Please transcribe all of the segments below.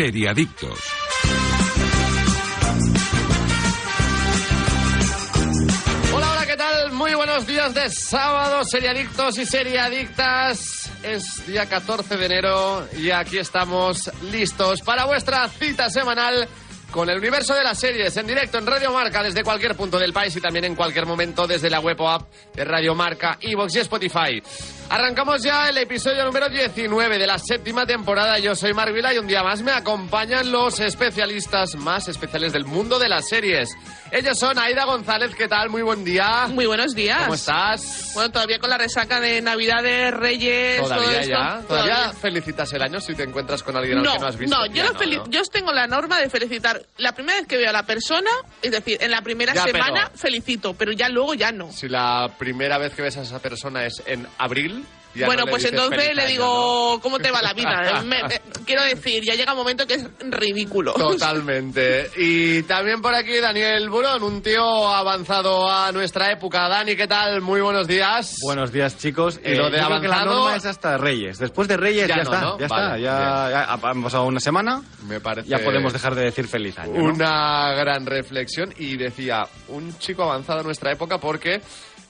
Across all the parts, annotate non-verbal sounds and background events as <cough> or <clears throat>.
Seriadictos. Hola, hola, ¿qué tal? Muy buenos días de sábado, seriadictos y seriadictas. Es día 14 de enero y aquí estamos listos para vuestra cita semanal con el universo de las series en directo en Radio Marca desde cualquier punto del país y también en cualquier momento desde la web o app de Radio Marca, Evox y Spotify. Arrancamos ya el episodio número 19 de la séptima temporada. Yo soy Vila y un día más me acompañan los especialistas más especiales del mundo de las series. Ellos son Aida González, ¿qué tal? Muy buen día. Muy buenos días. ¿Cómo estás? Bueno, todavía con la resaca de Navidad, de Reyes, todo ¿Todavía esto. ya? ¿Todavía felicitas el año si te encuentras con alguien al No, que no has visto? no, yo, no ¿no? yo tengo la norma de felicitar la primera vez que veo a la persona, es decir, en la primera Ya, semana pero- felicito, pero ya luego ya no. Si la primera vez que ves a esa persona es en abril... ya bueno, no pues entonces le digo, ¿cómo te va la vida? <laughs> Me- me- quiero decir, ya llega un momento que es ridículo. Totalmente. Y también por aquí Daniel Burón, un tío avanzado a nuestra época. Dani, ¿qué tal? Muy buenos días. Buenos días, chicos. Y lo Eh, de yo creo que la avanzado- norma es hasta Reyes. Después de Reyes Ya ya, no, está, ¿no? ya Vale, está. Ya, ya ha ha pasado una semana, Me parece... ya podemos dejar de decir feliz año. ¿no? Una gran reflexión y decía, un chico avanzado a nuestra época porque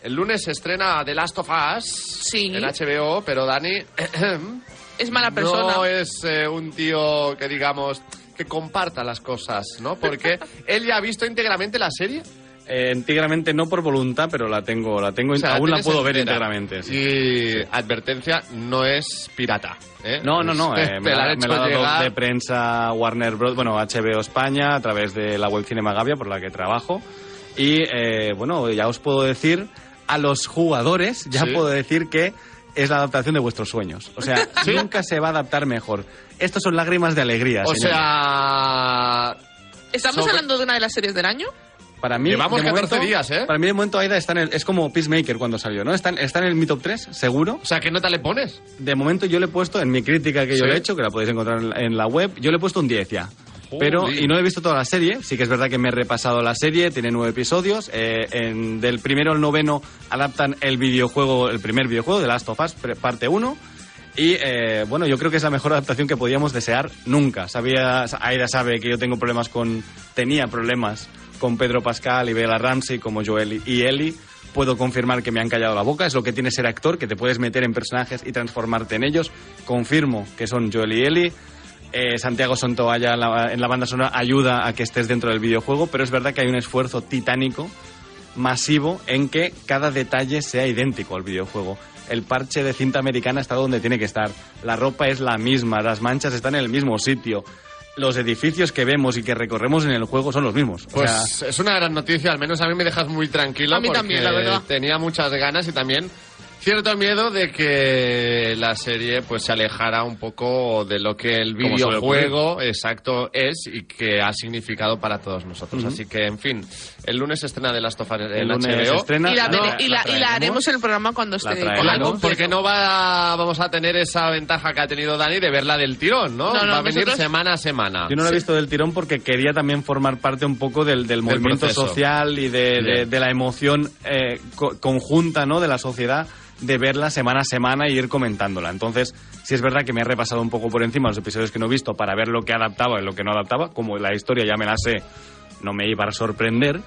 el lunes se estrena The Last of Us Sí. en HBO, pero Dani <clears throat> Es mala persona. no es eh, un tío que digamos que comparta las cosas, ¿no? Porque <laughs> él ya ha visto íntegramente la serie. Eh, íntegramente no por voluntad, pero la tengo, la tengo, O sea, aún la puedo ver entera. íntegramente. sí. Y advertencia, no es pirata. ¿eh? No, no, no. eh, <laughs> me, la me hecho la ha dado llegar. de prensa Warner Bros. Bueno, HBO España, a través de la web Cinema Gavia, por la que trabajo. Y eh, bueno, ya os puedo decir, a los jugadores, ya Sí. puedo decir que es la adaptación de vuestros sueños. O sea, <laughs> ¿Sí? nunca se va a adaptar mejor. Estos son lágrimas de alegría. O señores. sea, ¿Estamos sobre- hablando de una de las series del año? Para mí, Llevamos de 14 momento- días, ¿eh? Para mí, de momento, Aida está en el, es como Peacemaker cuando salió, ¿no? Está en, está en el Mi Top 3, seguro. o sea, ¿qué nota le pones? De momento, yo le he puesto, en mi crítica que yo Sí. le he hecho, que la podéis encontrar en, en la web, yo le he puesto un 10 ya. Pero, y no he visto toda la serie, sí que es verdad que me he repasado la serie, tiene nueve episodios, eh, en- del primero al noveno adaptan el videojuego, el primer videojuego, de Last of Us, parte 1, y eh, bueno, yo creo que es la mejor adaptación que podíamos desear nunca. Sabía, Aida sabe que yo tengo problemas con, tenía problemas con Pedro Pascal y Bella Ramsey como Joel y Ellie. Puedo confirmar que me han callado la boca, es lo que tiene ser actor, que te puedes meter en personajes y transformarte en ellos. Confirmo que son Joel y Ellie. Eh, Santiago Sontoalla en la, en la banda sonora ayuda a que estés dentro del videojuego, pero es verdad que hay un esfuerzo titánico masivo en que cada detalle sea idéntico al videojuego. El parche de cinta americana está donde tiene que estar. La ropa es la misma, las manchas están en el mismo sitio. Los edificios que vemos y que recorremos en el juego son los mismos. O Pues sea, es una gran noticia, al menos a mí me dejas muy tranquilo. A mí porque también, la verdad. Tenía muchas ganas y también cierto miedo de que la serie pues se alejara un poco de lo que el videojuego exacto es y que ha significado para todos nosotros. Así que, en fin, el lunes estrena de Last of Us en el lunes HBO. estrena. Y la, No, y la- y la haremos en el programa cuando esté La la. Claro, porque no va, vamos a tener esa ventaja que ha tenido Dani de verla del tirón, ¿no? No, no, va a venir nosotros- semana a semana. Yo no lo he visto del tirón porque quería también formar parte un poco del, del movimiento proceso. social y de, de- de la emoción eh, co- conjunta ¿no? de la sociedad de verla semana a semana y ir comentándola. Entonces, sí es verdad que me he repasado un poco por encima los episodios que no he visto para ver lo que adaptaba y lo que no adaptaba. Como la historia ya me la sé, no me iba a sorprender.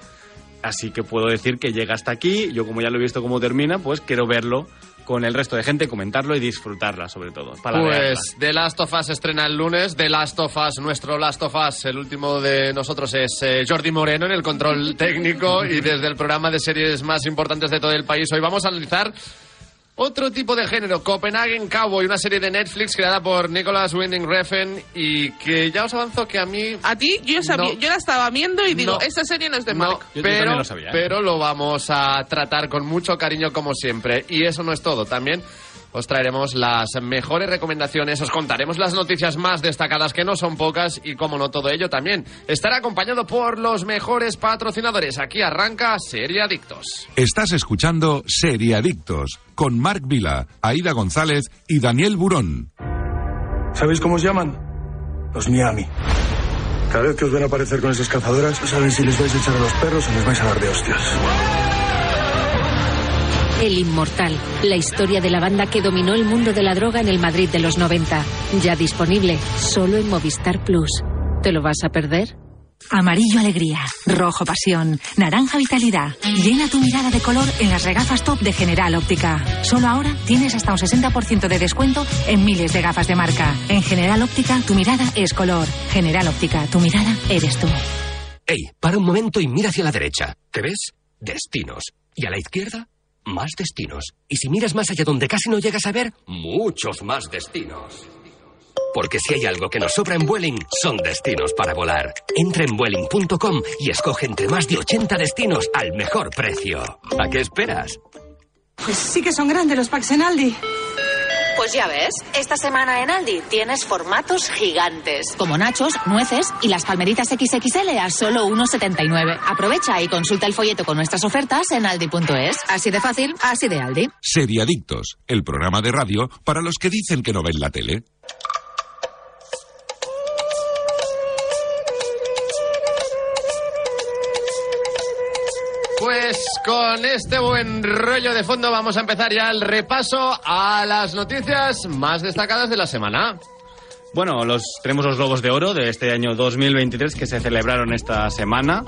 Así que puedo decir que llega hasta aquí. Yo, como ya lo he visto cómo termina, pues quiero verlo con el resto de gente, comentarlo y disfrutarla, sobre todo. Para Pues The Last of Us estrena el lunes. The Last of Us, nuestro Last of Us, el último de nosotros es eh, Jordi Moreno en el control <laughs> técnico y desde el programa de series más importantes de todo el país. Hoy vamos a analizar otro tipo de género, Copenhagen Cowboy, una serie de Netflix creada por Nicholas Winding Refn y que ya os avanzo que a mí A ti, yo, sabía, No. yo la estaba viendo y digo, No. esta serie no es de Mark. Pero, también lo sabía, ¿eh? pero lo vamos a tratar con mucho cariño como siempre. Y eso no es todo. También os traeremos las mejores recomendaciones, os contaremos las noticias más destacadas, que no son pocas, y como no todo ello también estará acompañado por los mejores patrocinadores. Aquí arranca Serie Adictos. Estás escuchando Seriadictos con Marc Vila, Aida González y Daniel Burón. ¿Sabéis cómo os llaman? Los Miami. Cada vez que os ven aparecer con esas cazadoras, no saben si les vais a echar a los perros o les vais a dar de hostias. El Inmortal, la historia de la banda que dominó el mundo de la droga en el Madrid de los 90. Ya disponible, solo en Movistar Plus. ¿Te lo vas a perder? Amarillo alegría, rojo pasión, naranja vitalidad. Llena tu mirada de color en las regafas top de General Óptica. Solo ahora tienes hasta un 60% de descuento en miles de gafas de marca. En General Óptica tu mirada es color. General Óptica, tu mirada eres tú. Ey, para un momento y mira hacia la derecha. ¿Qué ves? Destinos. Y a la izquierda, más destinos. Y si miras más allá donde casi no llegas a ver, muchos más destinos. Porque si hay algo que nos sobra en Vueling, son destinos para volar. Entra en Vueling.com y escoge entre más de 80 destinos al mejor precio. ¿A qué esperas? Pues sí que son grandes los packs en Aldi. Pues ya ves, esta semana en Aldi tienes formatos gigantes, como nachos, nueces y las palmeritas XXL a solo 1,79. Aprovecha y consulta el folleto con nuestras ofertas en aldi.es. Así de fácil, así de Aldi. Seriadictos, el programa de radio para los que dicen que no ven la tele. Con este buen rollo de fondo vamos a empezar ya el repaso a las noticias más destacadas de la semana. Bueno, los, tenemos los Globos de Oro de este año 2023 que se celebraron esta semana.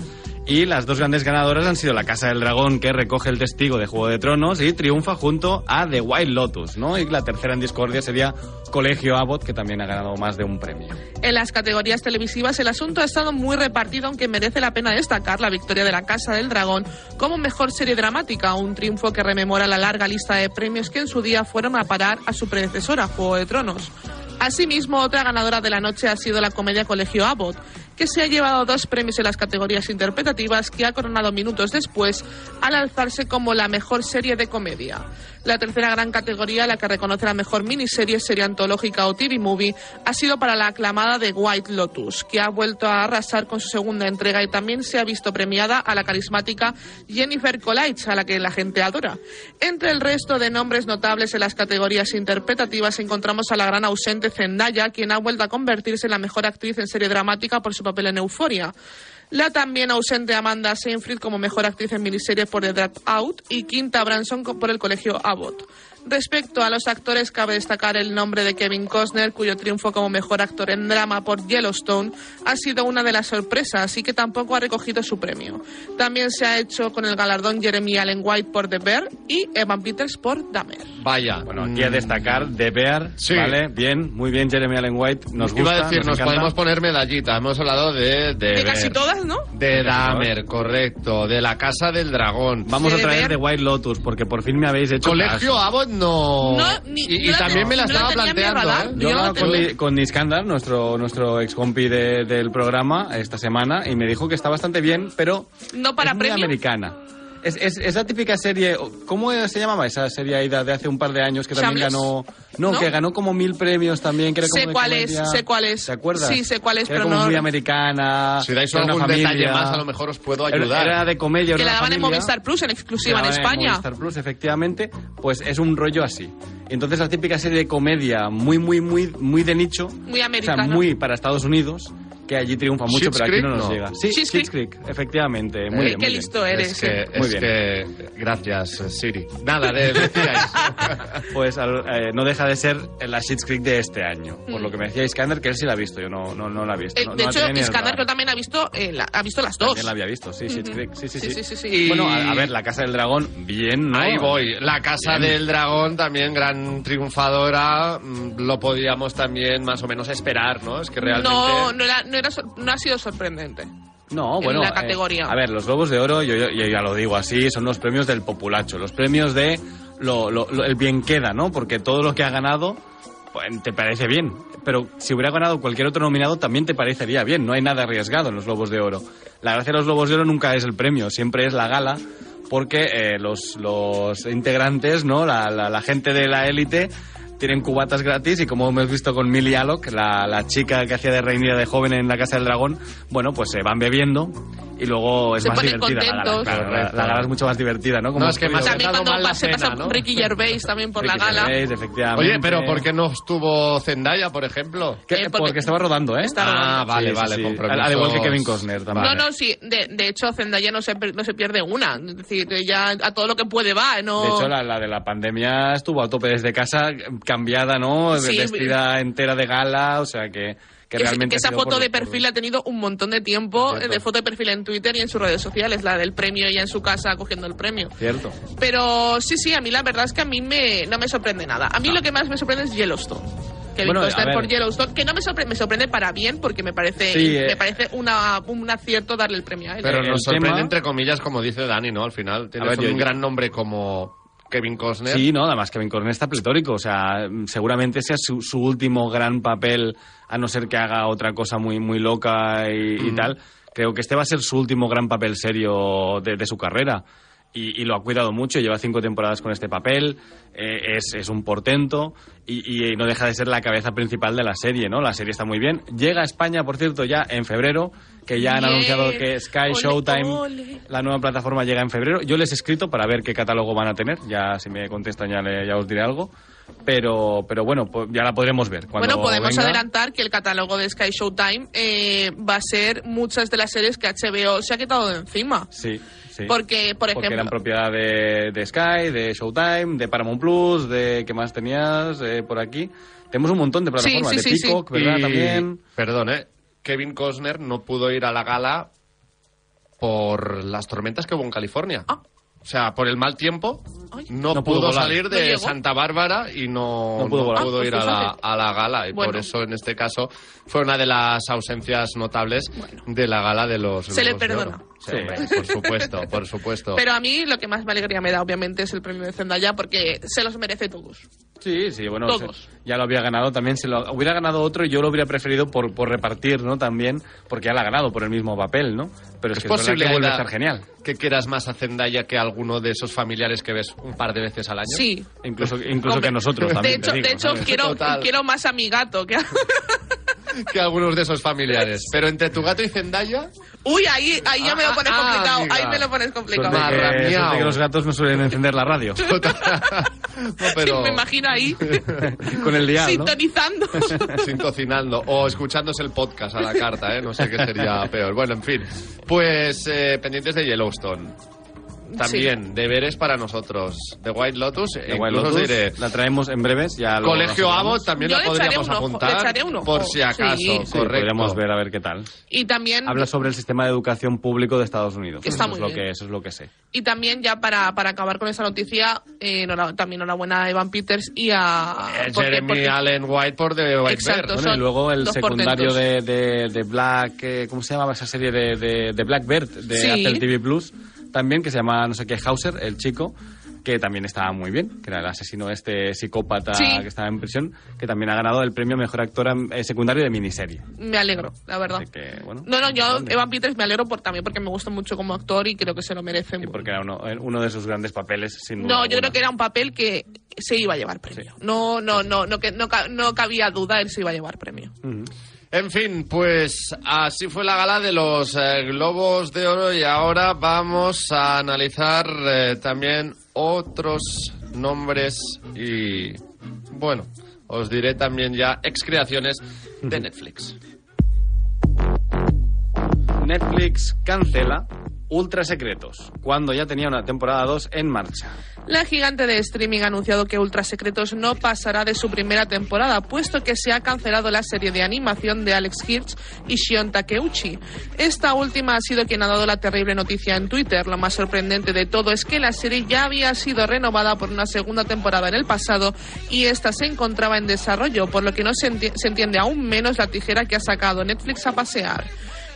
Y las dos grandes ganadoras han sido la Casa del Dragón, que recoge el testigo de Juego de Tronos y triunfa junto a The Wild Lotus, ¿no? Y la tercera en discordia sería Colegio Abbott, que también ha ganado más de un premio. En las categorías televisivas el asunto ha estado muy repartido, aunque merece la pena destacar la victoria de la Casa del Dragón como mejor serie dramática, un triunfo que rememora la larga lista de premios que en su día fueron a parar a su predecesora, Juego de Tronos. Asimismo, otra ganadora de la noche ha sido la comedia Colegio Abbott, que se ha llevado dos premios en las categorías interpretativas que ha coronado minutos después al alzarse como la mejor serie de comedia. La tercera gran categoría, la que reconoce la mejor miniserie, serie antológica o TV movie, ha sido para la aclamada de White Lotus, que ha vuelto a arrasar con su segunda entrega y también se ha visto premiada a la carismática Jennifer Coolidge, a la que la gente adora. Entre el resto de nombres notables en las categorías interpretativas encontramos a la gran ausente Zendaya, quien ha vuelto a convertirse en la mejor actriz en serie dramática por su papel en Euforia. La también ausente Amanda Seyfried como mejor actriz en miniserie por The Drop Out y Quinta Branson por el colegio Abbott. Respecto a los actores, cabe destacar el nombre de Kevin Costner, cuyo triunfo como mejor actor en drama por Yellowstone ha sido una de las sorpresas y que tampoco ha recogido su premio. También se ha hecho con el galardón Jeremy Allen White por The Bear y Evan Peters por Dahmer. Vaya. Bueno, aquí a destacar The Bear, Sí. ¿vale? Bien, muy bien Jeremy Allen White, nos gusta. Iba a decir, nos, podemos poner medallita. Hemos hablado de... De, De casi todas, ¿no? De Dahmer, correcto. De la Casa del Dragón. Vamos Sí, a traer. The White Lotus, porque por fin me habéis hecho Colegio caso. Abbott no... No, ni- y, y no la también ten- me la no la estaba planteando. ¿eh? Yo Yo con. Ni- con Niskandar, nuestro, nuestro ex compi de- del programa, esta semana, y me dijo que está bastante bien, pero No para es muy americana. Es, es, es la típica serie, ¿cómo se llamaba esa serie ahí de hace un par de años que también Shameless. ganó... No, ¿No? que ganó como mil premios también, que era como Sé cuál es, comedia. sé cuál es. ¿Te acuerdas? Sí, sé cuál es, Que era pero como no- muy americana. Si dais era una algún detalle familia. más, a lo mejor os puedo Era- ayudar. Era de comedia, Que era la daban en familia. Movistar Plus en exclusiva en Que la daban España. Movistar Plus, efectivamente, pues es un rollo así. Entonces la típica serie de comedia muy, muy, muy, muy de nicho. Muy americana. O sea, muy para Estados Unidos, que allí triunfa mucho, Schitt's pero aquí Creek, no nos no. llega. Sí, Schitt's Schitt's Creek, efectivamente. Muy Eh, bien, qué muy listo bien. eres. Es que, eh. Muy es bien. que... Gracias, Siri. Nada, de, decíais. <laughs> Pues al- eh, no deja de ser la Schitt's Creek de este año. Por Mm. lo que me decía Iskander, que él sí la ha visto, yo no, no, no la he visto. Eh, no- de hecho, creo también ha visto, eh, la- ha visto las dos. También la había visto, sí, Schitt's Ujú. Creek, sí, sí, sí. Sí, sí, sí, sí. Y- Bueno, a, a ver, La Casa del Dragón, bien, ¿no? Ahí voy. La Casa Bien. del Dragón, también gran triunfadora. mm, Lo podíamos también más o menos esperar, ¿no? Es que realmente... No, no, era, no, era no ha sido sorprendente. No, en bueno. la eh, categoría. a ver, los Globos de Oro, yo, yo- yo ya lo digo así, son los premios del populacho, los premios de lo, lo- lo- el bien queda, ¿no? Porque todo lo que ha ganado pues, te parece bien. Pero si hubiera ganado cualquier otro nominado, también te parecería bien. No hay nada arriesgado en los Globos de Oro. La gracia de los Globos de Oro nunca es el premio, siempre es la gala, porque eh, los, los integrantes, ¿no? La, la- la gente de la élite tienen cubatas gratis y como hemos visto con Millie Alok, la, la chica que hacía de reinida de joven en la Casa del Dragón, bueno, pues se van bebiendo y luego es Se más ponen divertida la gala. Claro, la, la gala es mucho más divertida, ¿no? No, es que más También cuando mal la pase, cena, pasa ¿no? Ricky Gervais también por la Ricky gala. Gervais, efectivamente. Oye, pero ¿por qué no estuvo Zendaya, por ejemplo? Eh, porque- porque, estaba rodando, ¿eh? Está Ah, rodando. vale, Sí, vale, sí. compromisos. Al, al igual que Kevin Costner también. No, no, sí. De, de hecho, Zendaya no se, no se pierde una. Es decir, ya a todo lo que puede va. No... De hecho, la, la de la pandemia estuvo a tope desde casa, cambiada, ¿no? Sí, Vestida entera de gala, o sea que, que que, realmente... que esa foto por- de por- perfil ha tenido un montón de tiempo Cierto. de foto de perfil en Twitter y en sus redes sociales, la del premio ya en su casa cogiendo el premio. Cierto. Pero sí, sí, a mí la verdad es que a mí me, no me sorprende nada. A mí lo que más me sorprende es Yellowstone. Kevin Bueno, a Costner ver. por Yellowstone, que no me sorprende, me sorprende para bien porque me parece, Sí, eh. me parece una, un acierto darle el premio a él. Pero El nos sorprende, tema- entre comillas, como dice Dani, ¿no? Al final tienes ver, un yo- gran nombre como Kevin Costner. Sí, no, además Kevin Costner está pletórico, o sea, mm, seguramente sea su, su último gran papel, a no ser que haga otra cosa muy, muy loca y, y tal. Creo que este va a ser su último gran papel serio de, de su carrera. Y, y lo ha cuidado mucho, lleva cinco temporadas con este papel, eh, es, es un portento y, y no deja de ser la cabeza principal de la serie, ¿no? La serie está muy bien. Llega a España, por cierto, ya en febrero, que ya han anunciado que Sky Ole, Showtime ole. la nueva plataforma llega en febrero. Yo les he escrito para ver qué catálogo van a tener. Ya si me contestan ya, le- ya os diré algo. Pero, pero bueno, pues ya la podremos ver. Cuando Bueno, podemos venga. adelantar que el catálogo de Sky Showtime eh, va a ser muchas de las series que HBO se ha quitado de encima. Sí, sí. Porque, por Porque ejemplo, eran propiedad de, de Sky, de Showtime, de Paramount Plus, de ¿qué más tenías eh, por aquí? Tenemos un montón de plataformas, sí, de sí, sí. Peacock, ¿verdad? Y- También. Perdón, ¿eh? Kevin Costner no pudo ir a la gala por las tormentas que hubo en California. Ah. O sea, por el mal tiempo, no, No pudo salir ¿No de? Santa Bárbara y no, No pudo volar. pudo Ah, ir pues a, la, a la gala. Y por eso, en este caso, fue una de las ausencias notables de la gala de los Se le perdona. Sí, hombre, por supuesto, por supuesto. pero a mí lo que más me alegría me da, obviamente, es el premio de Zendaya porque se los merece todos. Sí, sí, bueno, Todos. se- ya lo había ganado también. Se lo hubiera ganado otro y yo lo hubiera preferido por, por repartir, ¿no? También, porque ya lo ha ganado por el mismo papel, ¿no? Pero es, es que es posible que vuelve a estar genial. que quieras más a Zendaya que a alguno de esos familiares que ves un par de veces al año. Sí. Incluso, incluso Hombre, que nosotros De también. hecho, te digo, de hecho quiero, Total. quiero más a mi gato. Que a- <laughs> que algunos de esos familiares. Pero entre tu gato y Zendaya, Uy, ahí, ahí ya me lo pones Ah, complicado. amiga. Ahí me lo pones complicado. Suerte que, Marra, suerte que los gatos no suelen encender la radio. <laughs> no, pero me imagino ahí <laughs> Con el dial, ¿no? sintonizando. <laughs> sin cocinando o escuchándose el podcast a la carta, ¿eh? No sé qué sería peor. Bueno, en fin. Pues eh, pendientes de Yellowstone. También deberes para nosotros. The White Lotus, e incluso os Lotus, diré, la traemos en breves. Ya lo Colegio. Abbott también Yo la podríamos ojo, apuntar. Por si acaso, Sí. Sí, correcto. podríamos ver a ver qué tal. y también Habla sobre el sistema de educación público de Estados Unidos. Que está eso, muy es lo bien. que, eso es lo que sé. Y también, ya para, para acabar con esa noticia, eh, también enhorabuena a Evan Peters y a. Eh, porque- Jeremy porque- Allen White por The White Exacto. Bear. Bueno, y luego el secundario de, de, de Black, eh, ¿cómo se llamaba esa serie de, de, de Blackbird de Sí. Apple TV Plus? También, que se llama no sé qué, Hauser, el chico, que también estaba muy bien, que era el asesino este psicópata Sí. que estaba en prisión, que también ha ganado el premio Mejor Actor eh, Secundario de Miniserie. Me alegro, la verdad. Así que, bueno, No, no, yo. Evan Peters, me alegro por, también porque me gusta mucho como actor y creo que se lo merece. Sí, porque era uno, uno de sus grandes papeles, sin duda No, yo creo que era un papel que se iba a llevar premio. Sí. No, no, no, no, que no, no cabía duda, él se iba a llevar premio. En fin, pues así fue la gala de los eh, Globos de Oro y ahora vamos a analizar eh, también otros nombres y, bueno, os diré también ya excreaciones de <laughs> Netflix. Netflix cancela Ultra Secretos, cuando ya tenía una temporada 2 en marcha. La gigante de streaming ha anunciado que Ultra Secretos no pasará de su primera temporada, puesto que se ha cancelado la serie de animación de Alex Hirsch y Shion Takeuchi. Esta última ha sido quien ha dado la terrible noticia en Twitter. Lo más sorprendente de todo es que la serie ya había sido renovada por una segunda temporada en el pasado y esta se encontraba en desarrollo, por lo que no se, se entiende aún menos la tijera que ha sacado Netflix a pasear.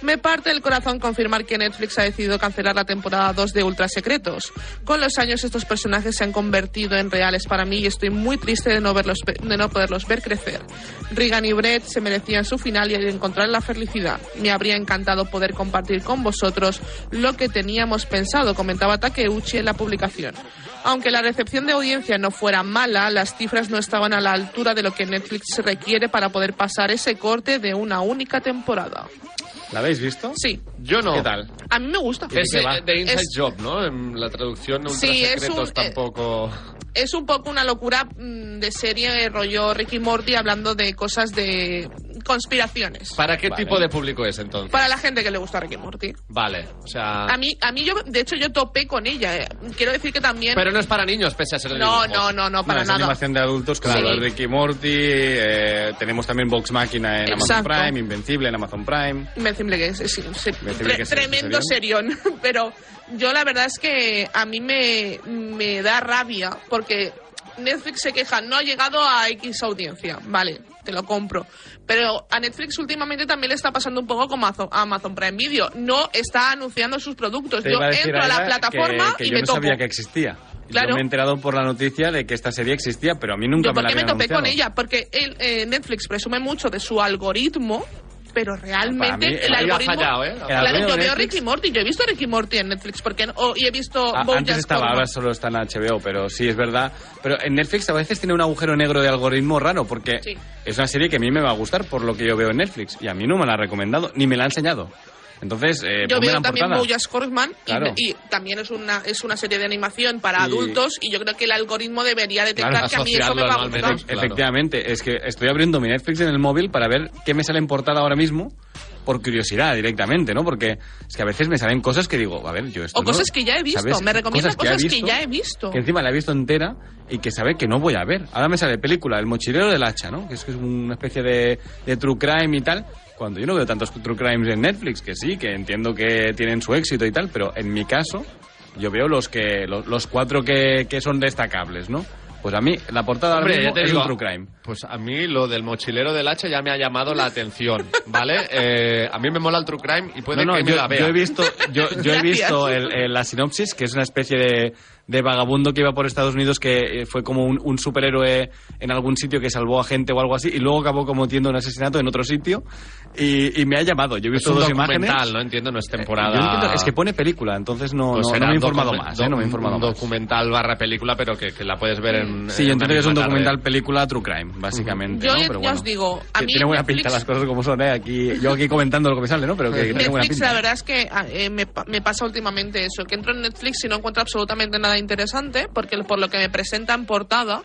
Me parte el corazón confirmar que Netflix ha decidido cancelar la temporada 2 de Ultra Secretos. Con los años estos personajes se han convertido en reales para mí y estoy muy triste de no, verlos, de no poderlos ver crecer. Regan y Brett se merecían su final y encontrar la felicidad. Me habría encantado poder compartir con vosotros lo que teníamos pensado, comentaba Takeuchi en la publicación. Aunque la recepción de audiencia no fuera mala, las cifras no estaban a la altura de lo que Netflix requiere para poder pasar ese corte de una única temporada. ¿La habéis visto? Sí. Yo no. ¿Qué tal? A mí me gusta. Es de Inside Es- Job, ¿no? En la traducción Ultra Sí, es un- eh, tampoco... Es un poco una locura mm, de serie rollo Ricky Morty hablando de cosas de conspiraciones. ¿Para qué Vale. tipo de público es entonces? Para la gente que le gusta Ricky Morty. Vale, o sea... A mí, a mí yo, de hecho, yo topé con ella. eh. Quiero decir que también. Pero no es para niños, pese a ser de no, no, no, no, para No, es nada. animación de adultos, claro. Sí. Ricky Morty, eh, tenemos también Vox Máquina en Amazon Exacto. Prime, Invencible en Amazon Prime. Invencible que es, es- es- Invencible tre- que es, tremendo serión. <laughs> Pero yo la verdad es que a mí me, me da rabia porque Netflix se queja, no ha llegado a X audiencia. Vale, te lo compro. Pero a Netflix últimamente también le está pasando un poco como a Amazon, Prime Video. No está anunciando sus productos. Te yo a entro a la plataforma que, que y yo me no topo. sabía que existía. Claro. Yo me he enterado por la noticia de que esta serie existía, pero a mí nunca Yo me la porque me habían topé con ella, porque el, eh, Netflix presume mucho de su algoritmo, pero realmente mí, el algoritmo... fallado, ¿eh? El Claro, yo veo Ricky Morty, yo he visto Ricky Morty en Netflix, porque oh, y he visto Ah, antes estaba, ahora solo está en HBO, pero sí, es verdad. Pero en Netflix a veces tiene un agujero negro de algoritmo raro, porque Sí. es una serie que a mí me va a gustar por lo que yo veo en Netflix, y a mí no me la ha recomendado, ni me la ha enseñado. Entonces, eh, Yo veo también. BoJack Horseman y- Claro. y, también es una es una serie de animación para Y- adultos y yo creo que el algoritmo debería detectar Claro, que a mí eso me va a gustar. Efectivamente, es que estoy abriendo mi Netflix en el móvil para ver qué me sale en portada ahora mismo, por curiosidad directamente, ¿no? Porque es que a veces me salen cosas que digo, a ver, yo esto O no- cosas que ya he visto, ¿sabes? me recomiendan Cosas cosas que, visto, ya he visto. que encima la he visto entera y que sabe que no voy a ver. Ahora me sale película, El mochilero del hacha, ¿no? Que es, que es una especie de, de true crime y tal. Cuando yo no veo tantos true crimes en Netflix, que sí, que entiendo que tienen su éxito y tal, pero en mi caso, yo veo los que los, los cuatro que, que son destacables, ¿no? Pues a mí, la portada ahora Hombre, mismo ya te es digo, un true crime. Pues a mí lo del mochilero del hacha ya me ha llamado la atención, ¿vale? Eh, a mí me mola el true crime y puede No, no, que me yo, la vea. yo he visto, yo, <laughs> yo he visto el- el- la sinopsis, que es una especie de, de vagabundo que iba por Estados Unidos que eh, fue como un, un superhéroe en algún sitio que salvó a gente o algo así, y luego acabó cometiendo un asesinato en otro sitio, y, y me ha llamado. Yo he es visto un dos documental, imágenes. no entiendo, no es Yo temporada. entiendo, es que pone película, entonces no, Pues no, me he informado más, ¿eh? No me he informado un más. documental barra película, pero que, que la puedes ver en. Sí, en yo entiendo que es un documental película true crime, básicamente. Yo ¿no? Pero ya bueno. os digo, a mí tiene buena Netflix- pinta las cosas como son, ¿eh? Aquí, yo aquí comentando lo que me sale, ¿no? Pero que, que tiene buena Netflix, pinta. la verdad es que ah, eh, me, me pasa últimamente eso, que entro en Netflix y no encuentro absolutamente nada interesante, porque por lo que me presentan portada,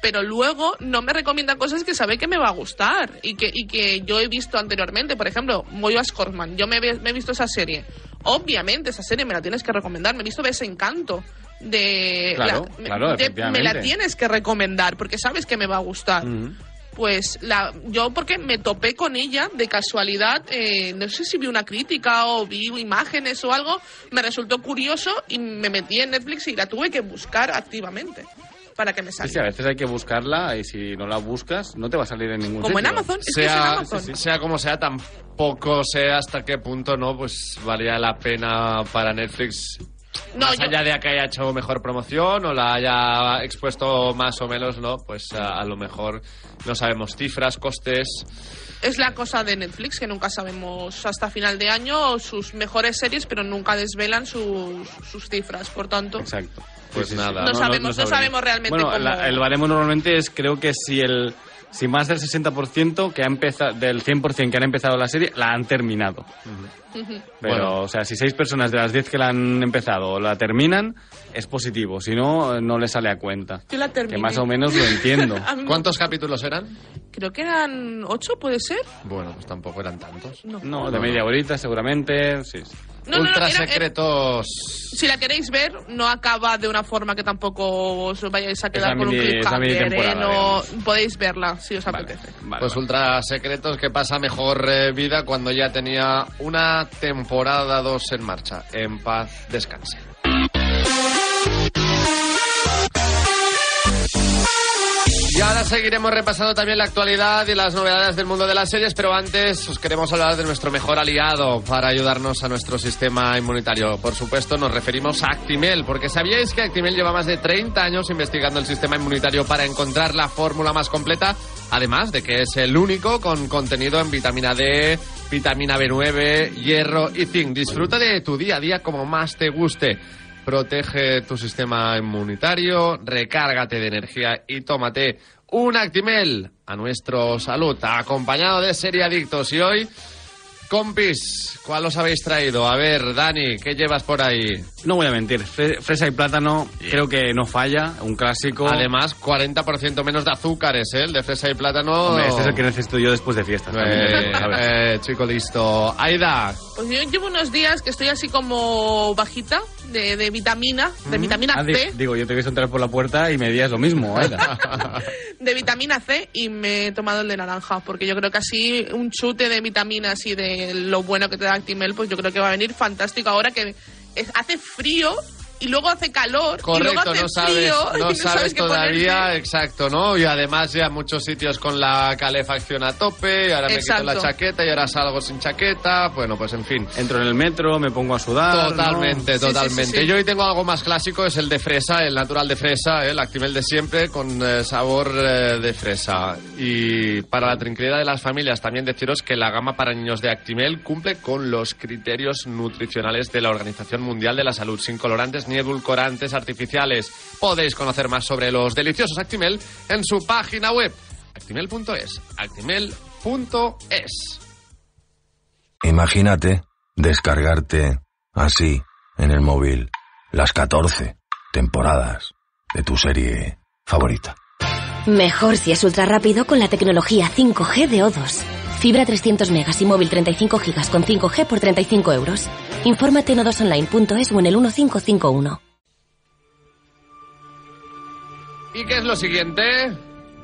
pero luego no me recomienda cosas que sabe que me va a gustar y que, y que yo he visto anteriormente. Por ejemplo, Boyas Horseman, yo me, me he visto esa serie. Obviamente, esa serie me la tienes que recomendar. Me he visto Ves Encanto. De, Claro, me- claro, de- me la tienes que recomendar porque sabes que me va a gustar pues la yo porque me topé con ella de casualidad eh, no sé si vi una crítica o vi imágenes o algo me resultó curioso y me metí en Netflix y la tuve que buscar activamente para que me Sí, saliera sí, a veces hay que buscarla y si no la buscas no te va a salir en ningún como en. Amazon es que es en Amazon sea como sea, tampoco sé hasta qué punto no, pues valía la pena para Netflix. No, más yo- allá de que haya hecho mejor promoción o la haya expuesto más o menos, ¿no? Pues a, a lo mejor no sabemos cifras, costes. es la cosa de Netflix que nunca sabemos hasta final de año sus mejores series pero nunca desvelan sus, sus cifras por tanto Exacto. Pues nada. No sabemos- no sabemos realmente Bueno, cómo- la- el baremo normalmente es, creo que si el si más del 60% que ha empezado, del 100% que han empezado la serie, la han terminado. Pero, Bueno. o sea, si seis personas de las 10 que la han empezado la terminan, es positivo. Si no, no le sale a cuenta. Yo la terminé. Que más o menos lo entiendo. <laughs> ¿Cuántos capítulos eran? creo que eran ocho puede ser Bueno, pues tampoco eran tantos. no No, de media horita seguramente, sí. sí. No, Ultra era- era- secretos. Si la queréis ver, no acaba de una forma que tampoco os vayáis a quedar con un mini- cliffhanger, ¿eh? No, podéis verla si os Vale, apetece. vale, Pues vale. Ultra Secretos que pasa mejor eh, vida cuando ya tenía una temporada 2 en marcha. En paz, descanse. Y ahora seguiremos repasando también la actualidad y las novedades del mundo de las series, pero antes os queremos hablar de nuestro mejor aliado para ayudarnos a nuestro sistema inmunitario. Por supuesto, nos referimos a Actimel, porque ¿sabíais que Actimel lleva más de 30 años investigando el sistema inmunitario para encontrar la fórmula más completa? Además de que es el único con contenido en vitamina D, vitamina B9, hierro y zinc. Disfruta de tu día a día como más te guste. Protege tu sistema inmunitario, recárgate de energía y tómate un Actimel a nuestro salud, acompañado de Serie Adictos. Y hoy Compis, ¿cuál os habéis traído? A ver, Dani, ¿qué llevas por ahí? No voy a mentir, fre- fresa y plátano creo que no falla, un clásico. Además, 40% menos de azúcares, ¿eh? El de fresa y plátano. Hombre, este es el que necesito yo después de fiestas. Eh, ¿sabes? eh, chico listo. Aida, Pues yo llevo unos días que estoy así como bajita de, de vitamina, de vitamina Ah, di- C, digo, yo te entrar por la puerta y me días lo mismo. ¿eh? <laughs> de vitamina C y me he tomado el de naranja, porque yo creo que así un chute de vitaminas y de lo bueno que te da Actimel, pues yo creo que va a venir fantástico ahora que es- hace frío y luego hace calor y luego correcto, hace no sabes, frío y no sabes todavía, ponerte. exacto, ¿no? Y además ya muchos sitios con la calefacción a tope, y ahora me quito la Exacto. chaqueta y ahora salgo sin chaqueta, bueno, pues en fin. Entro en el metro, me pongo a sudar. Totalmente, Sí, sí, totalmente. sí, sí. Yo hoy tengo algo más clásico, es el de fresa, el natural de fresa, ¿eh? el Actimel de siempre con eh, sabor eh, de fresa. Y para la tranquilidad de las familias, también deciros que la gama para niños de Actimel cumple con los criterios nutricionales de la Organización Mundial de la Salud, sin colorantes ni edulcorantes artificiales. Podéis conocer más sobre los deliciosos Actimel en su página web, actimel.es, actimel.es. Imagínate descargarte así en el móvil las 14 temporadas de tu serie favorita. Mejor si es ultra rápido con la tecnología 5G de O2. Fibra 300 megas y móvil 35 gigas con 5G por 35 euros. Infórmate en odosonline.es o en el 1551. ¿Y qué es lo siguiente?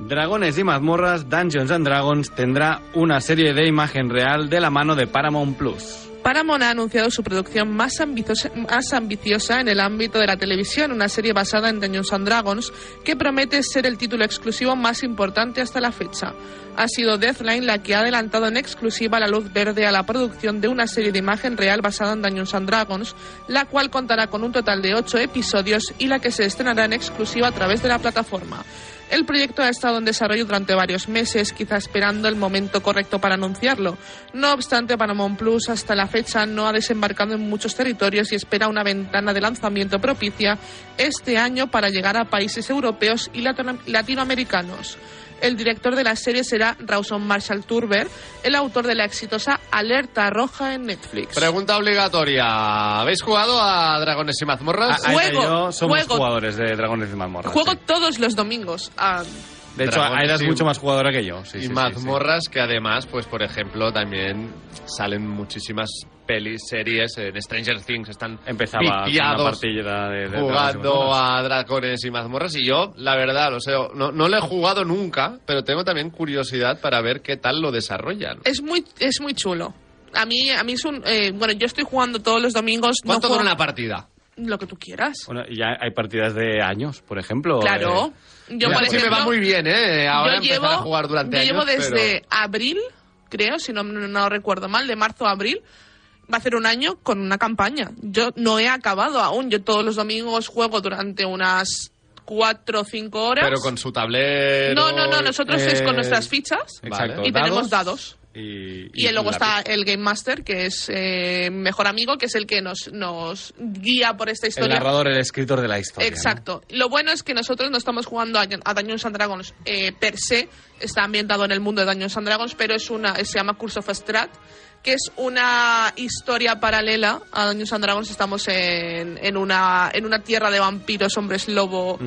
Dragones y mazmorras, Dungeons and Dragons tendrá una serie de imagen real de la mano de Paramount Plus. Paramount ha anunciado su producción más ambiciosa, en el ámbito de la televisión, una serie basada en Dungeons and Dragons que promete ser el título exclusivo más importante hasta la fecha. Ha sido Deathline la que ha adelantado en exclusiva la luz verde a la producción de una serie de imagen real basada en Dungeons and Dragons, la cual contará con un total de ocho episodios y la que se estrenará en exclusiva a través de la plataforma. El proyecto ha estado en desarrollo durante varios meses, quizá esperando el momento correcto para anunciarlo. No obstante, Paramount Plus hasta la fecha no ha desembarcado en muchos territorios y espera una ventana de lanzamiento propicia este año para llegar a países europeos y latino- latinoamericanos. El director de la serie será Rawson Marshall Turber, el autor de la exitosa Alerta Roja en Netflix. Pregunta obligatoria. ¿Habéis jugado a Dragones y Mazmorras? A- Aida Juego, y yo somos juego. jugadores de Dragones y mazmorras. Juego sí. todos los domingos. Ah, De hecho, es y- mucho más jugadora que yo. Sí, y sí, sí, mazmorras que además, pues por ejemplo, también salen muchísimas pelis, series. En Stranger Things están Empezaba una partida de, jugando a dragones y mazmorras. Y yo, la verdad, lo sé, no, no lo he jugado nunca, pero tengo también curiosidad para ver qué tal lo desarrollan. es muy es muy chulo. A mí a mí es un eh, bueno, yo estoy jugando todos los domingos. no ¿Cuánto dura juego- una partida? Lo que tú quieras. Bueno, y ya hay partidas de años, por ejemplo. Claro. eh, Yo, por sí me ejemplo, va muy bien, ¿eh? Ahora yo empezar llevo, a jugar durante yo años, llevo desde pero- abril, creo, si no, no, no recuerdo mal, de marzo a abril. Va a ser un año con una campaña. Yo no he acabado aún. Yo todos los domingos juego durante unas cuatro o cinco horas. Pero con su tablero... No, no, no. Nosotros es con eh, nuestras fichas. Exacto. Y tenemos dados. Y, Y, luego está el Game Master, que es eh, mejor amigo, que es el que nos, nos guía por esta El historia. narrador, el escritor de la historia. ¿no? Exacto. Lo bueno es que nosotros no estamos jugando a, a Dungeons and Dragons eh, per se, está ambientado en el mundo de Dungeons and Dragons, pero es una, se llama Curse of Strat, que es una historia paralela a Dungeons and Dragons. Estamos en, en, una, en una tierra de vampiros, hombres lobo,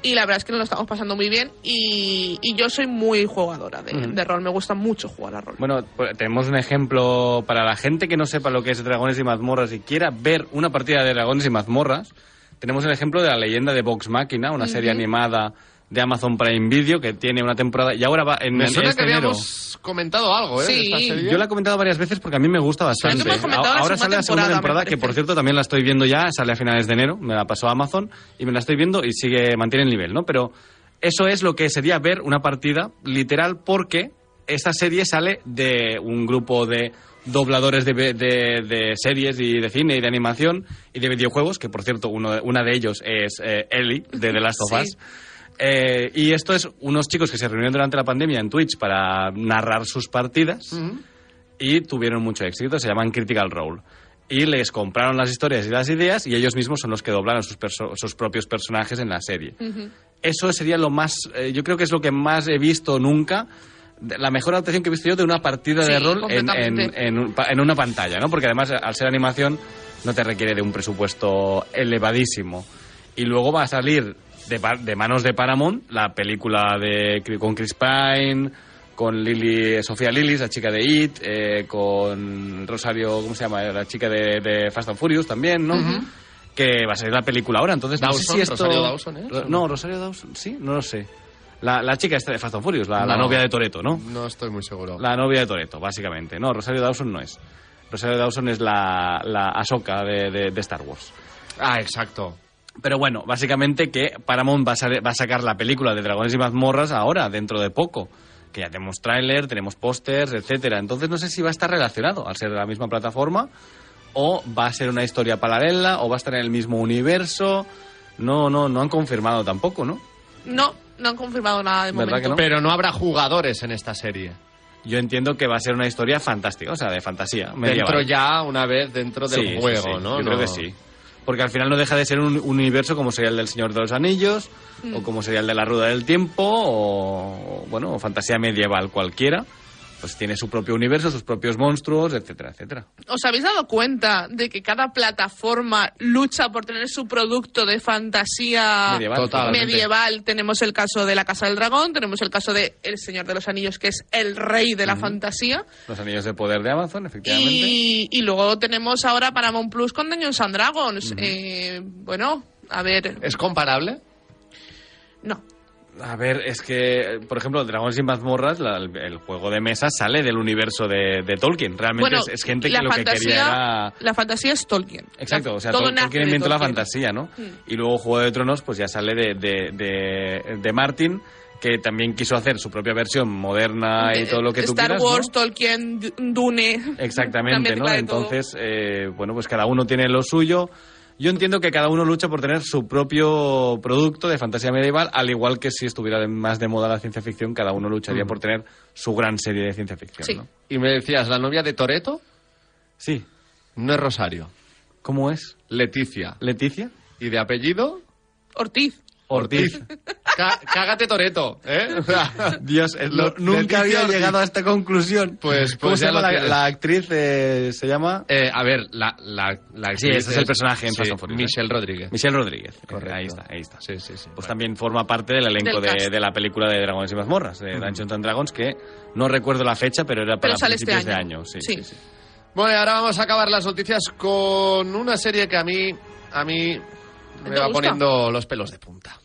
y la verdad es que nos lo estamos pasando muy bien. Y, y yo soy muy jugadora de, de rol, me gusta mucho jugar a rol. Bueno, pues, tenemos un ejemplo para la gente que no sepa lo que es Dragones y Mazmorras y quiera ver una partida de Dragones y Mazmorras. Tenemos el ejemplo de la leyenda de Vox Machina, una serie animada de Amazon Prime Video que tiene una temporada y ahora va en, Me en suena este que enero. habíamos comentado algo, ¿eh? Sí. esta serie. Yo la he comentado varias veces porque a mí me gusta bastante. la Ahora sale la segunda temporada, que por cierto también la estoy viendo ya, sale a finales de enero, me la pasó Amazon y me la estoy viendo y sigue, mantiene el nivel, ¿no? Pero eso es lo que sería ver una partida literal porque esta serie sale de un grupo de dobladores de, de- de series y de cine y de animación y de videojuegos, que por cierto uno, de- una de ellos es eh, Ellie, de The Last of Sí. Eh, y esto es unos chicos que se reunieron durante la pandemia en Twitch para narrar sus partidas y tuvieron mucho éxito, se llaman Critical Role. Y les compraron las historias y las ideas y ellos mismos son los que doblan a sus, perso- sus propios personajes en la serie. Eso sería lo más, eh, yo creo que es lo que más he visto nunca de- la mejor adaptación que he visto yo de una partida de Sí, rol en, en, en en una pantalla, ¿no? Porque además, al ser animación, no te requiere de un presupuesto elevadísimo. Y luego va a salir de, de manos de Paramount la película de con Chris Pine, con Lily, Sofía Lillis, la chica de It, eh, con Rosario, ¿cómo se llama? La chica de, de Fast and Furious también, ¿no? Que va a salir la película ahora, entonces no sé si esto... Rosario Dawson, ¿eh? Ro- No, Rosario Dawson, sí, no lo sé. La, la chica esta de Fast and Furious, la, la No. novia de Toreto, ¿no? No estoy muy seguro. La novia de Toreto, básicamente. No, Rosario Dawson no es. Rosario Dawson es la, la Ahsoka de, de- de Star Wars. Ah, exacto. Pero bueno, básicamente que Paramount va a, sale- va a sacar la película de Dragones y Mazmorras ahora, dentro de poco. Que ya tenemos tráiler, tenemos pósters, etcétera. Entonces no sé si va a estar relacionado al ser de la misma plataforma o va a ser una historia paralela o va a estar en el mismo universo. No, no, no han confirmado tampoco, ¿no? No, no han confirmado nada de ¿Verdad momento. que no? Pero no habrá jugadores en esta serie. Yo entiendo que va a ser una historia fantástica, o sea, de fantasía. medieval. Dentro ya, una vez dentro del Sí, juego, sí. ¿no? Yo creo No- que sí. Porque al final no deja de ser un, un universo como sería el del Señor de los Anillos, Mm. o como sería el de la Rueda del Tiempo, o, o, bueno, o fantasía medieval cualquiera. Pues tiene su propio universo, sus propios monstruos, etcétera, etcétera. ¿Os habéis dado cuenta de que cada plataforma lucha por tener su producto de fantasía Medieval. Totalmente. medieval? Tenemos el caso de La Casa del Dragón, tenemos el caso de El Señor de los Anillos, que es el rey de la fantasía. Los Anillos de Poder de Amazon, efectivamente. Y, y luego tenemos ahora Paramount Plus con Dungeons and Dragons. Eh, bueno, a ver, ¿Es comparable? no. A ver, es que, por ejemplo, Dragones y Mazmorras, la- el, juego de mesa sale del universo de, de Tolkien. Realmente Bueno, es, es gente que lo que quería era... la fantasía es Tolkien. Exacto, o sea, Todo Tolkien inventó la fantasía, ¿no? Mm. Y luego Juego de Tronos, pues ya sale de, de, de, de Martin, que también quiso hacer su propia versión moderna y Eh, todo lo que tú Star quieras, ¿no? Wars, Tolkien, Dune. Exactamente, ¿no? Entonces, eh, bueno, pues cada uno tiene lo suyo. Yo entiendo que cada uno lucha por tener su propio producto de fantasía medieval, al igual que si estuviera más de moda la ciencia ficción, cada uno lucharía por tener su gran serie de ciencia ficción, Sí. ¿no? Y me decías, la novia de Toreto Sí. no es Rosario, ¿Cómo es? Leticia. ¿Leticia? ¿Y de apellido? Ortiz. Ortiz. Cá- cágate Toreto, ¿eh? O sea, Dios, Lo- nunca había Ortiz. llegado a esta conclusión. Pues- ¿Cómo pues se ya llama la, actriz? eh, se llama eh, a ver, la, la, la Sí, ese es el personaje en Fast and Furious, ¿eh? Michelle Rodríguez. Michelle Rodríguez. Correcto. Ahí está, ahí está. Sí, sí, sí. Pues también forma parte del elenco Del de, de la película de Dragones y Mazmorras, de Dungeons and Dragons, que no recuerdo la fecha, pero era para Pero sale este principios de año. Sí, Sí. sí, sí. Bueno, y ahora vamos a acabar las noticias con una serie que a mí, a mí me ¿Te va gusta? poniendo los pelos de punta.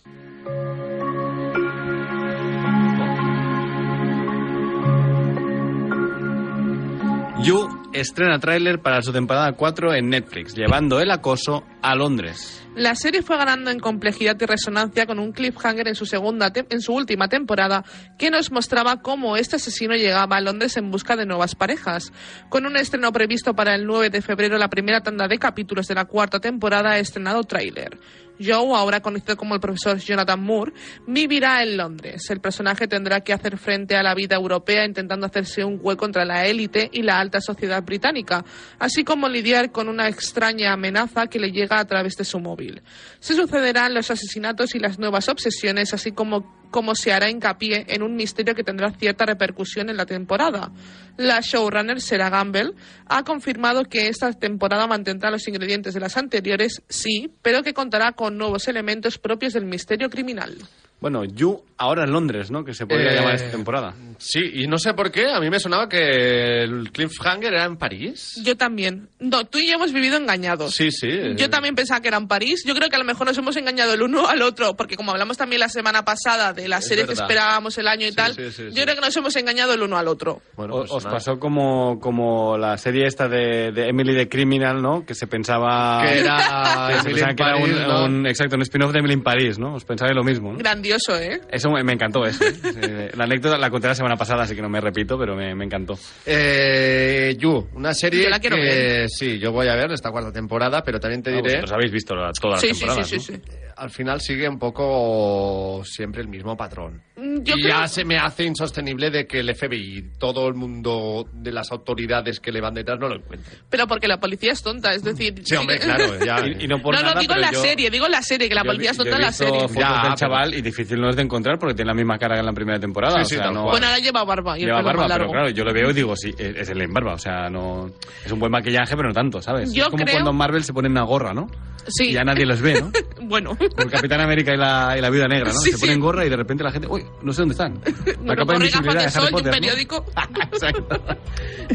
You estrena tráiler para su temporada 4 en Netflix, llevando el acoso a Londres. La serie fue ganando en complejidad y resonancia con un cliffhanger en su segunda en su última temporada que nos mostraba cómo este asesino llegaba a Londres en busca de nuevas parejas. Con un estreno previsto para el 9 de febrero, la primera tanda de capítulos de la cuarta temporada ha estrenado tráiler. Joe, ahora conocido como el profesor Jonathan Moore, vivirá en Londres. El personaje tendrá que hacer frente a la vida europea intentando hacerse un hueco contra la élite y la alta sociedad británica, así como lidiar con una extraña amenaza que le llega a través de su móvil. Se sucederán los asesinatos y las nuevas obsesiones, así como como se hará hincapié en un misterio que tendrá cierta repercusión en la temporada. La showrunner Sarah Gamble ha confirmado que esta temporada mantendrá los ingredientes de las anteriores, sí, pero que contará con nuevos elementos propios del misterio criminal. Bueno, You ahora en Londres, ¿no? Que se podría Eh, llamar esta temporada. Sí, y no sé por qué, a mí me sonaba que el cliffhanger era en París. Yo también. No, tú y yo hemos vivido engañados. Sí, sí. eh, Yo también pensaba que era en París. Yo creo que a lo mejor nos hemos engañado el uno al otro, porque como hablamos también la semana pasada de las Es series que esperábamos el año y Sí, tal, sí, sí, sí. yo creo que nos hemos engañado el uno al otro. Bueno, O- pues os nada. pasó como, como la serie esta de, de Emily the Criminal, ¿no? Que se pensaba... Que era <laughs> que se pensaba un, ¿no? un- exacto, un spin-off de Emily en París, ¿no? Os pensabais lo mismo, ¿no? Grandioso, ¿eh? Eso me, me encantó, eso. ¿eh? La anécdota la conté la semana pasada, así que no me repito, pero me, me encantó. Eh, You, una serie Yo la quiero que ver. sí, yo voy a ver esta cuarta temporada, pero también te Ah, diré, vosotros habéis visto la- todas Sí, las sí, temporadas, sí, ¿no? sí, sí. al final sigue un poco siempre el mismo patrón. Yo y creo- ya se me hace insostenible de que el FBI, todo el mundo de las autoridades que le van detrás no lo encuentre. Pero porque la policía es tonta, es decir... Sí, hombre, que- claro, ya. Y, y no por no, nada, no, digo pero la yo- serie, digo la serie, que la yo policía es vi- tonta en la serie. fotos Ya, del pero- chaval y difícil no es de encontrar porque tiene la misma cara que en la primera temporada. Sí, o sí, sea, tal no- cual. Bueno, ahora lleva barba y Lleva barba, pero claro, yo lo veo y digo, sí, es el en barba. O sea, no. Es un buen maquillaje, pero no tanto, ¿sabes? Yo es como creo- cuando en Marvel se ponen una gorra, ¿no? Sí. Y ya nadie los ve, ¿no? <laughs> bueno. Como el Capitán América y la, y la Viuda Negra, ¿no? Sí, se sí. ponen gorra y de repente la gente, uy, no sé dónde están. <laughs> La capa de invisibilidad de sol un ¿no? <laughs> Exacto.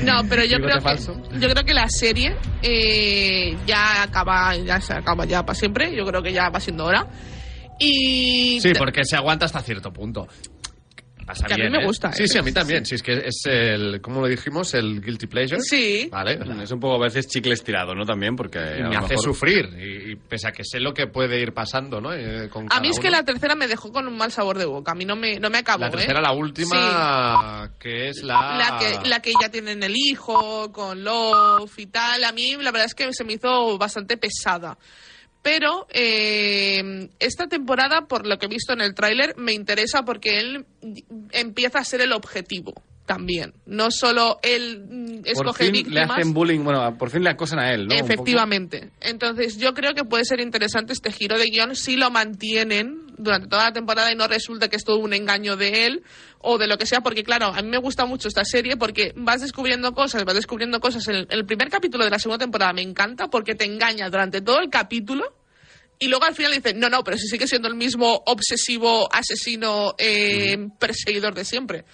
No, pero yo creo que, yo creo que la serie eh, ya acaba, ya se acaba ya para siempre. Yo creo que ya va siendo hora. Y Sí, porque se aguanta hasta cierto punto. Pasa Que a mí me ¿eh? gusta, Sí, ¿eh? sí, a mí también. Sí, es que es el, ¿cómo lo dijimos? El guilty pleasure. Sí. Vale. Es un poco a veces chicle estirado, ¿no? También, porque. Me lo hace mejor- sufrir. Y, y pese a que sé lo que puede ir pasando, ¿no? Eh, con a mí es que la tercera me dejó con un mal sabor de boca. A mí no me, no me acabó. La tercera, ¿eh? la última, que es la... La que, la que ya tienen el hijo, con Love y tal, a mí la verdad es que se me hizo bastante pesada. Pero eh, esta temporada, por lo que he visto en el tráiler, me interesa porque él empieza a ser el objetivo también. No solo él mm, Por escoge fin víctimas. le hacen bullying, bueno, por fin le acosan a él, ¿no? Efectivamente. Entonces, yo creo que puede ser interesante este giro de guion si lo mantienen durante toda la temporada y no resulta que es todo un engaño de él o de lo que sea, porque claro, a mí me gusta mucho esta serie porque vas descubriendo cosas, vas descubriendo cosas. El, el primer capítulo de la segunda temporada me encanta porque te engaña durante todo el capítulo y luego al final dicen, no, no, pero si sigue siendo el mismo obsesivo, asesino, eh, perseguidor de siempre.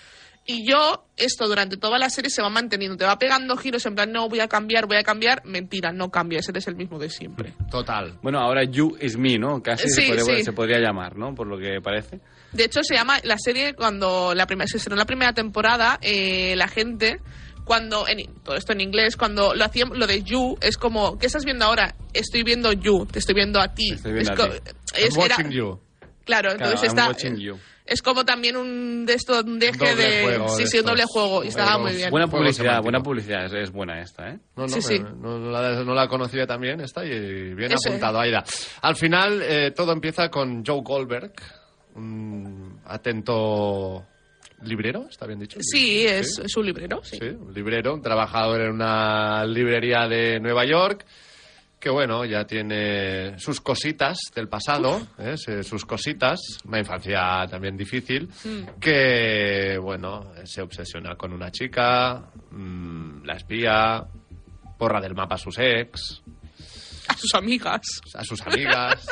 Y yo, esto durante toda la serie se va manteniendo, te va pegando giros en plan, no, voy a cambiar, voy a cambiar. Mentira, no cambias, eres el mismo de siempre. <laughs> Total. Bueno, ahora You is Me, ¿no? Casi Sí, se, podría, sí. se podría llamar, ¿no? Por lo que parece. De hecho, se llama la serie cuando la primera, se estrenó la primera temporada, eh, la gente, cuando, en, todo esto en inglés, cuando lo hacían, lo de You, es como, ¿qué estás viendo ahora? Estoy viendo You, te estoy viendo a ti. Estoy viendo Es a co- ti. es- I'm era- watching you. Claro, entonces Claro, I'm está. Es como también un de esto, un deje Doble de. juego sí, de sí, un doble juego. Y estaba muy bien. Buena publicidad, buena publicidad, es, es buena esta, ¿eh? No, no, Sí, sí. no, no la, no la conocía también esta y bien Eso. apuntado, Aida. Al final eh, todo empieza con Joe Goldberg, un atento librero, ¿está bien dicho? Sí, es, es un librero, sí. Sí, un librero, un trabajador en una librería de Nueva York, que bueno, ya tiene sus cositas del pasado, ¿eh? Sus cositas, una infancia también difícil, Mm. que bueno, se obsesiona con una chica, mm, la espía, porra del mapa a sus ex, <laughs> A sus amigas. a sus amigas,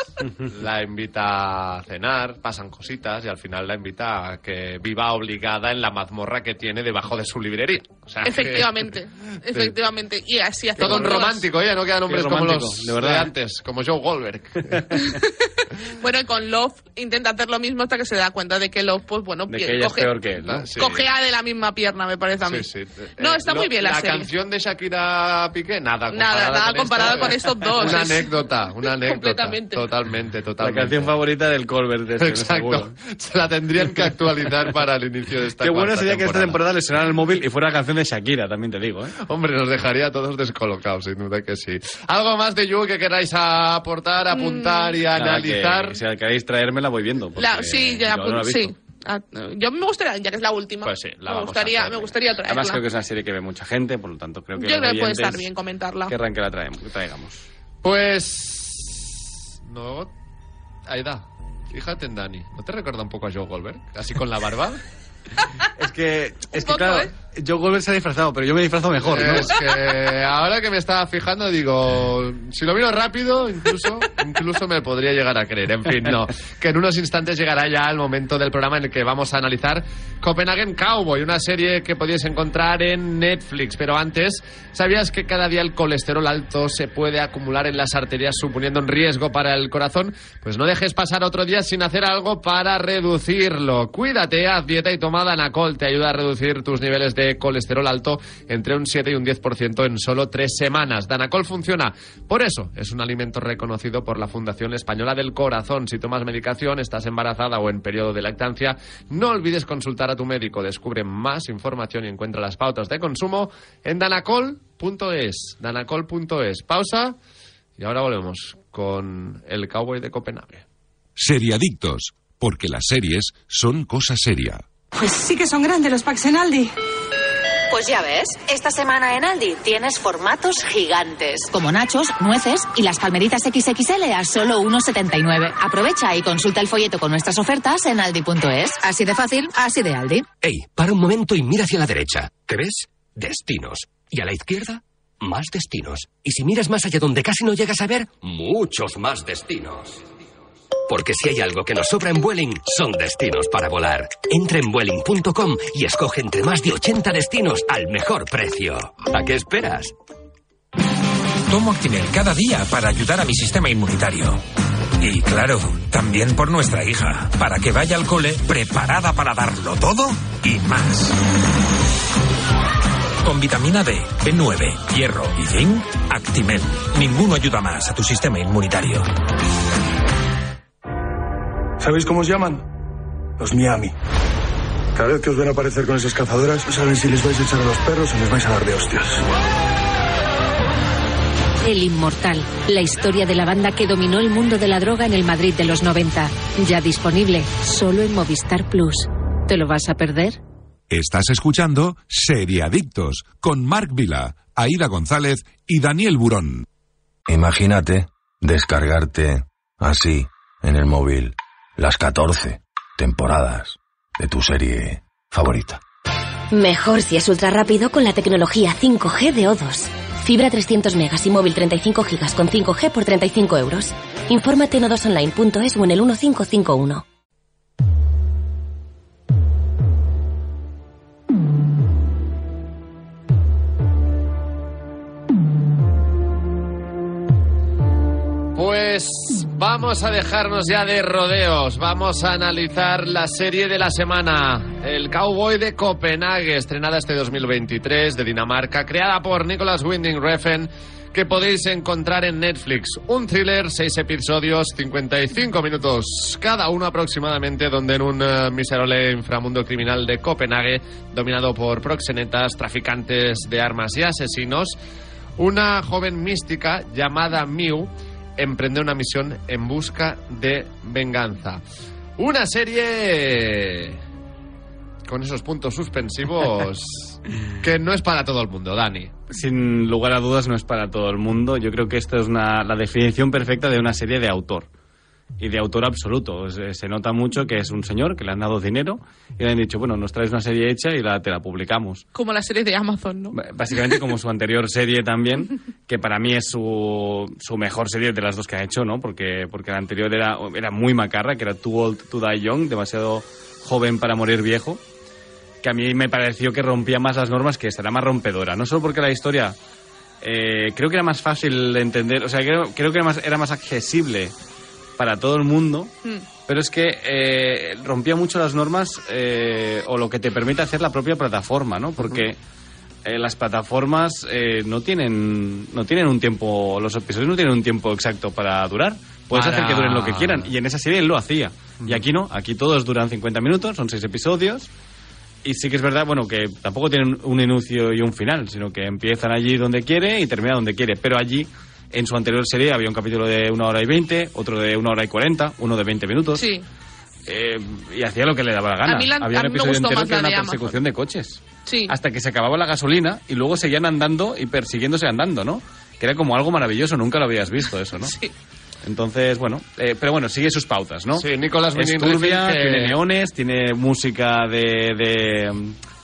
la invita a cenar, pasan cositas y al final la invita a que viva obligada en la mazmorra que tiene debajo de su librería. O sea, que- Efectivamente, <laughs> efectivamente. Y así hace Todo romántico, oye, no quedan hombres como los de de, verdad. antes, como Joe Goldberg. <laughs> Bueno, y con Love intenta hacer lo mismo hasta que se da cuenta de que Love, pues bueno, De pie- que ella coge, es peor que él, ¿no? Sí. cojea de la misma pierna, me parece a mí. Sí, sí. No, Eh, está lo- muy bien la, La serie. canción de Shakira Piqué, nada. Nada, nada con comparado esto, con eh. estos dos, Una anécdota, una <laughs> anécdota. Completamente. Totalmente, La totalmente. canción favorita del Colbert de este, Exacto. seguro. Se la tendrían que actualizar para el inicio de esta Qué bueno sería que esta temporada le sonara el móvil y fuera la canción de Shakira, también te digo, ¿eh? Hombre, nos dejaría a todos descolocados, sin duda que sí. ¿Algo más de You que queráis aportar, apuntar y Nada, analizar? que si la queréis traerme la voy viendo. La- sí, ya, yo no la sí. Ah, yo me gustaría, ya que es la última, Pues sí, la me gustaría, me gustaría traerla. Además creo que es una serie que ve mucha gente, por lo tanto creo que Yo creo que puede estar bien comentarla. querrán que la traemos- que traigamos. Pues... No... Aida, fíjate en Dani. ¿No te recuerda un poco a Joe Goldberg? Así con la barba. <laughs> Es que, es que poco, claro, ¿eh? Joe Goldberg se ha disfrazado, pero yo me disfrazo mejor, ¿no? Es que ahora que me estaba fijando, digo, si lo miro rápido, incluso, incluso me podría llegar a creer. En fin, no. Que en unos instantes llegará ya el momento del programa en el que vamos a analizar Copenhagen Cowboy, una serie que podéis encontrar en Netflix. Pero antes, ¿sabías que cada día el colesterol alto se puede acumular en las arterias suponiendo un riesgo para el corazón? Pues no dejes pasar otro día sin hacer algo para reducirlo. Cuídate, haz dieta y toma Danacol. Te ayuda a reducir tus niveles de colesterol alto entre un 7 y un 10% en solo tres semanas. Danacol funciona. Por eso es un alimento reconocido por la Fundación Española del Corazón. Si tomas medicación, estás embarazada o en periodo de lactancia, no olvides consultar a tu médico. Descubre más información y encuentra las pautas de consumo en danacol.es. Danacol.es. Pausa y ahora volvemos con el cowboy de Copenhague. Seriadictos, porque las series son cosa seria. Pues sí que son grandes los packs en Aldi. Pues ya ves, esta semana en Aldi tienes formatos gigantes, como nachos, nueces y las palmeritas XXL a solo 1,79. Aprovecha y consulta el folleto con nuestras ofertas en aldi.es. Así de fácil, así de Aldi. Ey, para un momento y mira hacia la derecha. ¿Qué ves? Destinos. Y a la izquierda, más destinos. Y si miras más allá donde casi no llegas a ver, muchos más destinos. Porque si hay algo que nos sobra en Vueling, son destinos para volar. Entra en Vueling.com y escoge entre más de 80 destinos al mejor precio. ¿A qué esperas? Tomo Actimel cada día para ayudar a mi sistema inmunitario. Y claro, también por nuestra hija, para que vaya al cole preparada para darlo todo y más. Con vitamina D, B9, hierro y zinc, Actimel. Ninguno ayuda más a tu sistema inmunitario. ¿Sabéis cómo os llaman? Los Miami. Cada vez que os ven aparecer con esas cazadoras, no saben si les vais a echar a los perros o les vais a dar de hostias. El Inmortal, la historia de la banda que dominó el mundo de la droga en el Madrid de los 90. Ya disponible solo en Movistar Plus. ¿Te lo vas a perder? Estás escuchando Seriadictos con Marc Vila, Aida González y Daniel Burón. Imagínate descargarte así en el móvil las 14 temporadas de tu serie favorita. Mejor si es ultra rápido con la tecnología 5G de O2. Fibra 300 megas y móvil 35 gigas con 5G por 35 euros. Infórmate en odosonline.es o en el 1551. Pues vamos a dejarnos ya de rodeos. Vamos a analizar la serie de la semana. El Cowboy de Copenhague, estrenada este 2023 de Dinamarca, creada por Nicholas Winding Refn, que podéis encontrar en Netflix. Un thriller, seis episodios, 55 minutos cada uno aproximadamente, donde en un eh, miserable inframundo criminal de Copenhague, dominado por proxenetas, traficantes de armas y asesinos, una joven mística llamada Mew emprende una misión en busca de venganza. Una serie con esos puntos suspensivos <laughs> que no es para todo el mundo, Dani. Sin lugar a dudas no es para todo el mundo. Yo creo que esta es una, la definición perfecta de una serie de autor. Y de autor absoluto. Se, se nota mucho que es un señor que le han dado dinero y le han dicho, bueno, nos traes una serie hecha y la, te la publicamos. Como la serie de Amazon, ¿no? Básicamente como su anterior serie también, <laughs> que para mí es su, su mejor serie de las dos que ha hecho, ¿no? Porque, porque la anterior era, era muy macarra, que era Too Old to Die Young, demasiado joven para morir viejo, que a mí me pareció que rompía más las normas que esta, era más rompedora. No solo porque la historia eh, creo que era más fácil de entender, o sea, creo, creo que era más, era más accesible para todo el mundo, Mm. pero es que eh, rompía mucho las normas eh, o lo que te permite hacer la propia plataforma, ¿no? Porque eh, las plataformas eh, no tienen no tienen un tiempo, los episodios no tienen un tiempo exacto para durar. Puedes Para- hacer que duren lo que quieran y en esa serie él lo hacía. Y aquí no, aquí todos duran 50 minutos, son seis episodios. Y sí que es verdad, bueno, que tampoco tienen un inicio y un final, sino que empiezan allí donde quiere y termina donde quiere. Pero allí, en su anterior serie, había un capítulo de una hora y veinte, otro de una hora y cuarenta, uno de 20 minutos. Sí. Eh, y hacía lo que le daba la gana. A mí la- había a un episodio entero que era la una persecución de coches. Sí. Hasta que se acababa la gasolina y luego seguían andando y persiguiéndose andando, ¿no? Que era como algo maravilloso, nunca lo habías visto eso, ¿no? <laughs> Sí. Entonces, bueno, eh, pero bueno, sigue sus pautas, ¿no? Sí, Nicolas es turbia, que- tiene neones, tiene música de,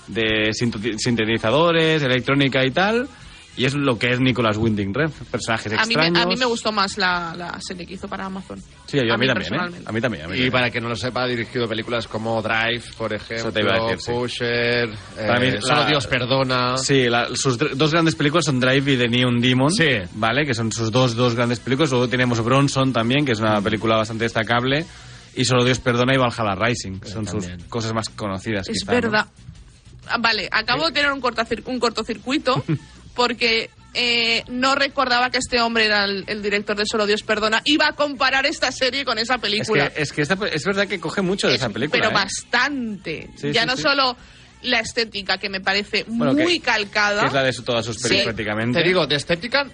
de, sintetizadores, electrónica y tal, y es lo que es Nicolas Winding Refn, personajes A mí, me, extraños. a mí me gustó más la, la serie que hizo para Amazon. Sí, yo, a, a mí, mí también, ¿eh? A mí también, a mí Y también. para que no lo sepa, ha dirigido películas como Drive, por ejemplo, Eso te iba a decir, sí. Pusher, Para eh, Solo Dios perdona. Sí, la- sus dos grandes películas son Drive y The Neon Demon. Sí. ¿Vale? Que son sus dos, dos grandes películas. Luego tenemos Bronson también, que es Mm. una película bastante destacable. Y Solo Dios Perdona y Valhalla Rising. que son sus cosas más conocidas. Es verdad. Ah, Vale, acabo de tener un, cortacir- un cortocircuito <laughs> porque eh, no recordaba que este hombre era el, el director de Solo Dios Perdona. Iba a comparar esta serie con esa Es película. que, es, que esta pe- es verdad que coge mucho de Es- esa película. Pero ¿eh? bastante. Sí, ya sí, no sí. solo la estética, que me parece Bueno, muy que- calcada. Que es la de su- todas sus Sí, prácticamente. Te digo, de estética,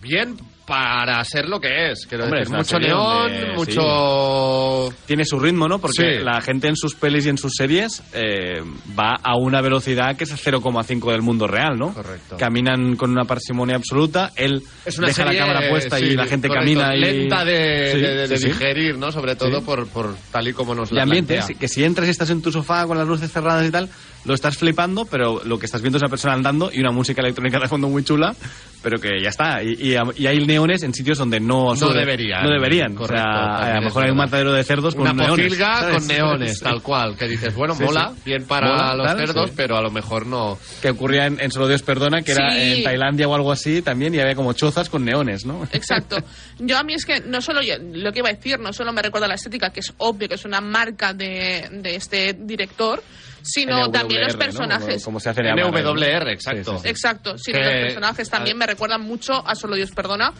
bien, para ser lo que es. Quiero Hombre, decir, es mucho neón, mucho... Tiene su ritmo, ¿no? Porque Sí. la gente en sus pelis y en sus series eh, va a una velocidad que es el 0,5 del mundo real, ¿no? Correcto. Caminan con una parsimonia absoluta. Él Es una deja serie, la cámara puesta sí, y la gente correcto, camina y... lenta de, Sí, de- de digerir, ¿no? Sobre todo Sí. por, por tal y como nos la ambiente, plantea. sí, que si entras y estás en tu sofá con las luces cerradas y tal, lo estás flipando, pero lo que estás viendo es una persona andando y una música electrónica de fondo muy chula, pero que ya está. Y, y- y hay neones en sitios donde no... No deberían. No deberían. Correcto, o sea, a lo mejor hay un matadero de cerdos con Una neones. pocilga ¿sabes? con neones, <laughs> tal cual. Que dices, bueno, Sí, mola, sí. bien para Mola, los tal, cerdos, sí. pero a lo mejor no. que ocurría en, en Solo Dios Perdona, que era en Tailandia o algo así también, y había como chozas con neones, ¿no? <laughs> Exacto. Yo a mí es que no solo yo- lo que iba a decir, no solo me recuerda la estética, que es obvio que es una marca de, de este director, sino NWR, también los ¿no? personajes. Como se hace NWR, ¿no? exacto. Sí, sí, sí. Exacto, sí, Que- los personajes también me recuerdan mucho a Solo Dios Perdona.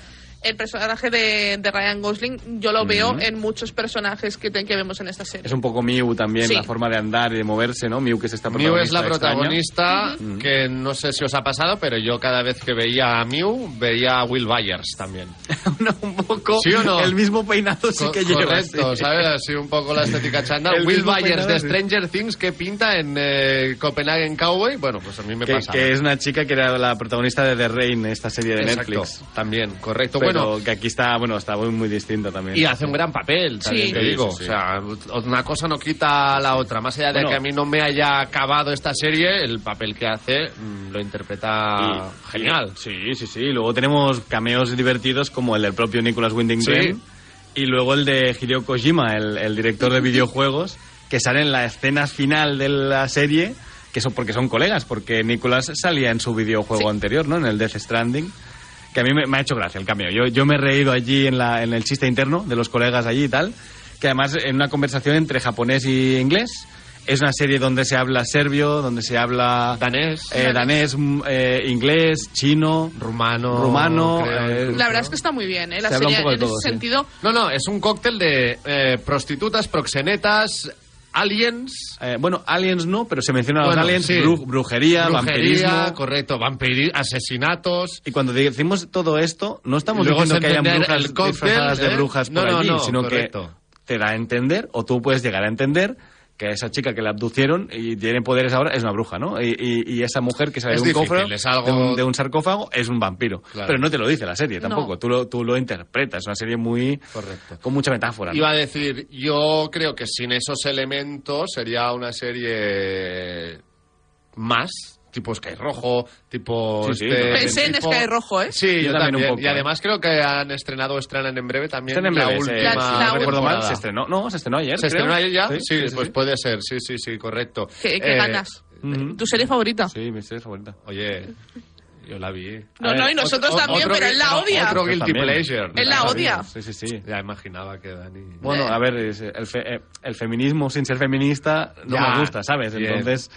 El personaje de, de Ryan Gosling yo lo veo Ujú. en muchos personajes que, te- que vemos en esta serie. Es un poco Mew también, Sí. la forma de andar y de moverse, ¿no? Mew que es esta Mew es la protagonista extraña. protagonista, que no sé si os ha pasado, pero yo cada vez que veía a Mew, veía a Will Byers también. <laughs> un poco ¿Sí o no? el mismo peinado sí Co- que lleva. Correcto, sí. ¿sabes? Así un poco la estética chándal. <laughs> El Will Byers de sí. Stranger Things que pinta en eh, Copenhagen Cowboy. Bueno, pues a mí me que, pasa. que es una chica que era la protagonista de The Rain, esta serie de Exacto, Netflix. También, correcto. Pero bueno, que aquí está, bueno, está muy, muy distinta también. y hace un gran papel, también Sí. te digo. sí, sí. O sea, una cosa no quita a la otra. Más allá de Bueno. que a mí no me haya acabado esta serie, el papel que hace mm, lo interpreta Y- genial. sí, sí, sí. Luego tenemos cameos divertidos como el del propio Nicholas Winding. Refn y luego el de Hideo Kojima, el, el director de <laughs> videojuegos, que sale en la escena final de la serie, que son porque son colegas, porque Nicholas salía en su videojuego Sí. anterior, ¿no? En el Death Stranding. Que a mí me, me ha hecho gracia el cameo. Yo, yo me he reído allí en, la, en el chiste interno de los colegas allí y tal. Que además en una conversación entre japonés y inglés. Es una serie donde se habla serbio, donde se habla Danés, eh, danés, mm, eh, inglés, chino, rumano, rumano. creo, eh. La verdad es que está muy bien, ¿eh? La Se serie en todo, ese sí. sentido No, no, es un cóctel de eh, prostitutas, proxenetas, aliens. eh, bueno, aliens no, pero se mencionan los Bueno, aliens, sí. bru- brujería, brujería, vampirismo. correcto, vampiri asesinatos. Y cuando decimos todo esto, no estamos diciendo que hayan brujas el cóctel, disfrazadas de brujas por no, allí, no, sino correcto. que te da a entender, o tú puedes llegar a entender, que esa chica que la abducieron y tiene poderes ahora es una bruja, ¿no? Y, y- y esa mujer que sale Es de un difícil, cofre, es algo- de, un, de un sarcófago, es un vampiro. Claro. Pero no te lo dice la serie tampoco, No. tú, lo, tú lo interpretas. Es una serie muy... Correcto. con mucha metáfora. ¿no? Iba a decir, yo creo que sin esos elementos sería una serie más, tipo Sky Rojo, tipo... Sí, sí, este, pensé en tipo- Sky Rojo, ¿eh? Sí, yo, Yo también también. un poco, y además creo que han estrenado estrenan en breve también en la breve, se- última La- la no recuerdo mal, se estrenó. No, se estrenó ayer. ¿Se creo. estrenó ayer ya? Sí, Sí, sí, sí, pues sí. puede ser, sí, sí, sí, correcto. ¿Qué, qué Eh, ganas? ¿Tu serie favorita? Sí, mi serie favorita. Oye, yo la vi. No, ver, no, y nosotros Otro- también, otro pero él la odia. Otro guilty pleasure. Él la odia. Sí, sí, sí. Ya imaginaba que Dani... Bueno, a ver, es- el, fe- eh, el feminismo sin ser feminista no Ya, me gusta, ¿sabes? bien. Entonces,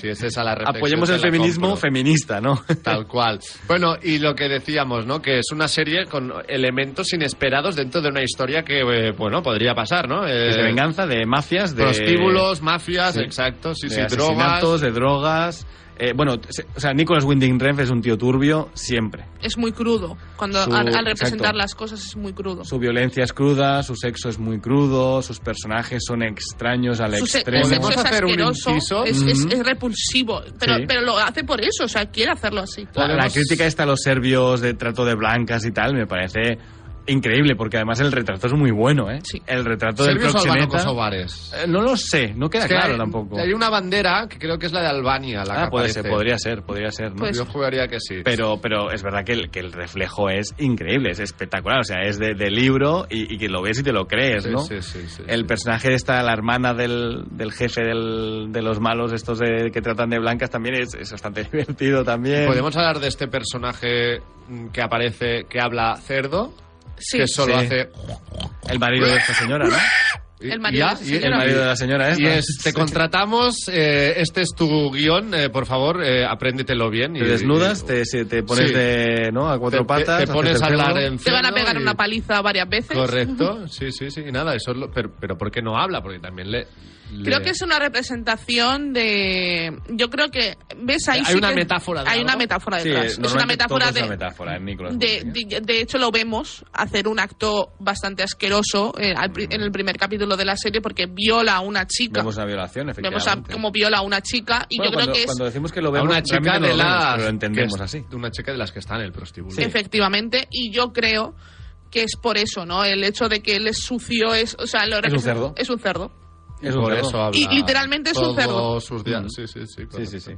Si es esa la <laughs> reflexión, apoyemos el la feminismo compro. feminista, ¿no? Tal cual. Bueno, y lo que decíamos, ¿no? Que es una serie con elementos inesperados dentro de una historia que, eh, bueno, podría pasar, ¿no? Eh, Es de venganza, de mafias, de... prostíbulos, mafias, Sí. exacto, sí, de sí, asesinatos, drogas. de drogas... Eh, bueno, se- o sea, Nicholas Winding Refn es un tío turbio siempre. Es muy crudo. Cuando Su- al, al representar exacto. las cosas es muy crudo. Su violencia es cruda, su sexo es muy crudo, sus personajes son extraños al Su se- extremo. el sexo ¿Podemos es hacer un asqueroso, inciso? es, es- repulsivo, pero, Sí. pero lo hace por eso, o sea, quiere hacerlo así. La, la crítica esta a los serbios de trato de blancas y tal me parece increíble, porque además el retrato es muy bueno, ¿eh? Sí. El retrato del ¿Serbios o albanos proxeneta... kosovares? Eh, no lo sé, no queda Es que claro hay, tampoco. Hay una bandera que creo que es la de Albania, la Ah, que puede aparece. ser, podría ser, podría ser, ¿no? Pues- Yo jugaría que sí. Pero, pero es verdad que el, que el reflejo es increíble, es espectacular. O sea, es de, de libro y, y que lo ves y te lo crees, Sí, ¿no? sí, sí, sí, el sí. personaje de esta, la hermana del, del jefe del- de los malos, estos de- que tratan de blancas, también es, es bastante <laughs> divertido también. ¿Podemos hablar de este personaje mm, que aparece, que habla cerdo? Sí. Que solo Sí. hace... El marido de esta señora, ¿no? y- El y marido ya, de y-. El marido de la señora esta. Y es, te contratamos, eh, este es tu guion, eh, por favor, eh, apréndetelo bien. y- Te desnudas, y- te, se- te pones Sí. de, ¿no? a cuatro te- patas. Te, pones a hablar en Te van a pegar y- una paliza varias veces. Correcto, <laughs> sí, sí, sí, y nada, eso es lo, pero, pero ¿por qué no habla? Porque también le, Creo que es una representación de. Yo creo que. ¿Ves ahí? Hay sí una que- metáfora de Hay algo. una metáfora Sí, detrás. es una metáfora todo de. es una metáfora en Nicolas De, Winding, de- de hecho, lo vemos hacer un acto bastante asqueroso eh, al en el primer capítulo de la serie porque viola a una chica. Vemos una violación, Vemos efectivamente. a, como viola a una chica y Bueno, yo creo que es. cuando decimos que lo A vemos, una chica de vemos, las lo entendemos así. de una chica de las que está en el prostíbulo. Efectivamente, y yo creo que es por eso, ¿no? El hecho de que él es sucio es, o sea, lo Es un cerdo. Es un cerdo. Es un por cerdo. eso habla Y literalmente es un todos cerdo. sus días. Mm. Sí, sí, sí. Sí, sí, sí.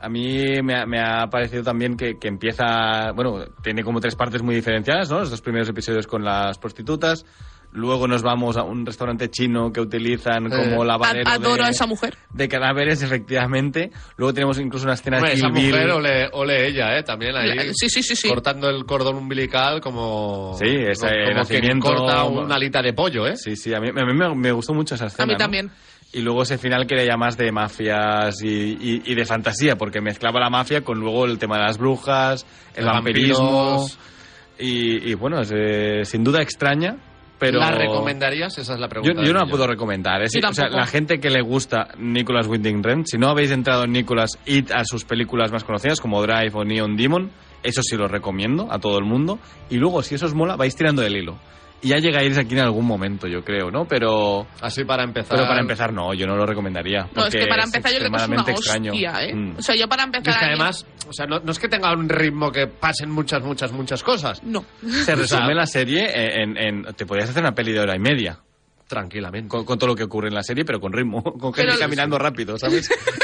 A mí me ha, me ha parecido también que, que empieza, bueno, tiene como tres partes muy diferenciadas, ¿no? Los dos primeros episodios con las prostitutas, luego nos vamos a un restaurante chino que utilizan como Eh, lavadero A- adoro de, a esa mujer. de cadáveres, efectivamente. Luego tenemos incluso una escena Hombre, de esa Kill Bill. mujer ole, ole ella, ¿eh? También ahí. La- sí, sí, sí, sí. Cortando el cordón umbilical como. Sí, ese como quien nacimiento- corta una alita de pollo, ¿eh? Sí, sí, a mí, a mí me, me gustó mucho esa escena. A mí ¿no? también. Y luego ese final que era ya más de mafias y, y- y de fantasía, porque mezclaba la mafia con luego el tema de las brujas, el Los vampirismo. vampiros. Y, y bueno, es, eh, sin duda extraña, pero... ¿La recomendarías? Esa es la Yo, pregunta. yo no la puedo recomendar. Sí, o sea, la gente que le gusta Nicolas Winding Refn, si no habéis entrado en Nicolas, id a sus películas más conocidas como Drive o Neon Demon. Eso sí lo recomiendo a todo el mundo. Y luego, si eso os mola, vais tirando del hilo. Ya llegáis aquí en algún momento, yo creo, ¿no? Pero... Así para empezar. Pero para empezar, no, yo no lo recomendaría. No, es porque que para empezar yo creo que es una extraño. hostia, ¿eh? Mm. O sea, yo para Y empezar... es que además, o sea, no, no es que tenga un ritmo que pasen muchas, muchas, muchas cosas. No. Se resume <laughs> O sea, la serie en, en- Te podrías hacer una peli de hora y media. Tranquilamente. Con, con todo lo que ocurre en la serie, pero con ritmo. <laughs> Con gente Pero- caminando rápido, ¿sabes? <laughs>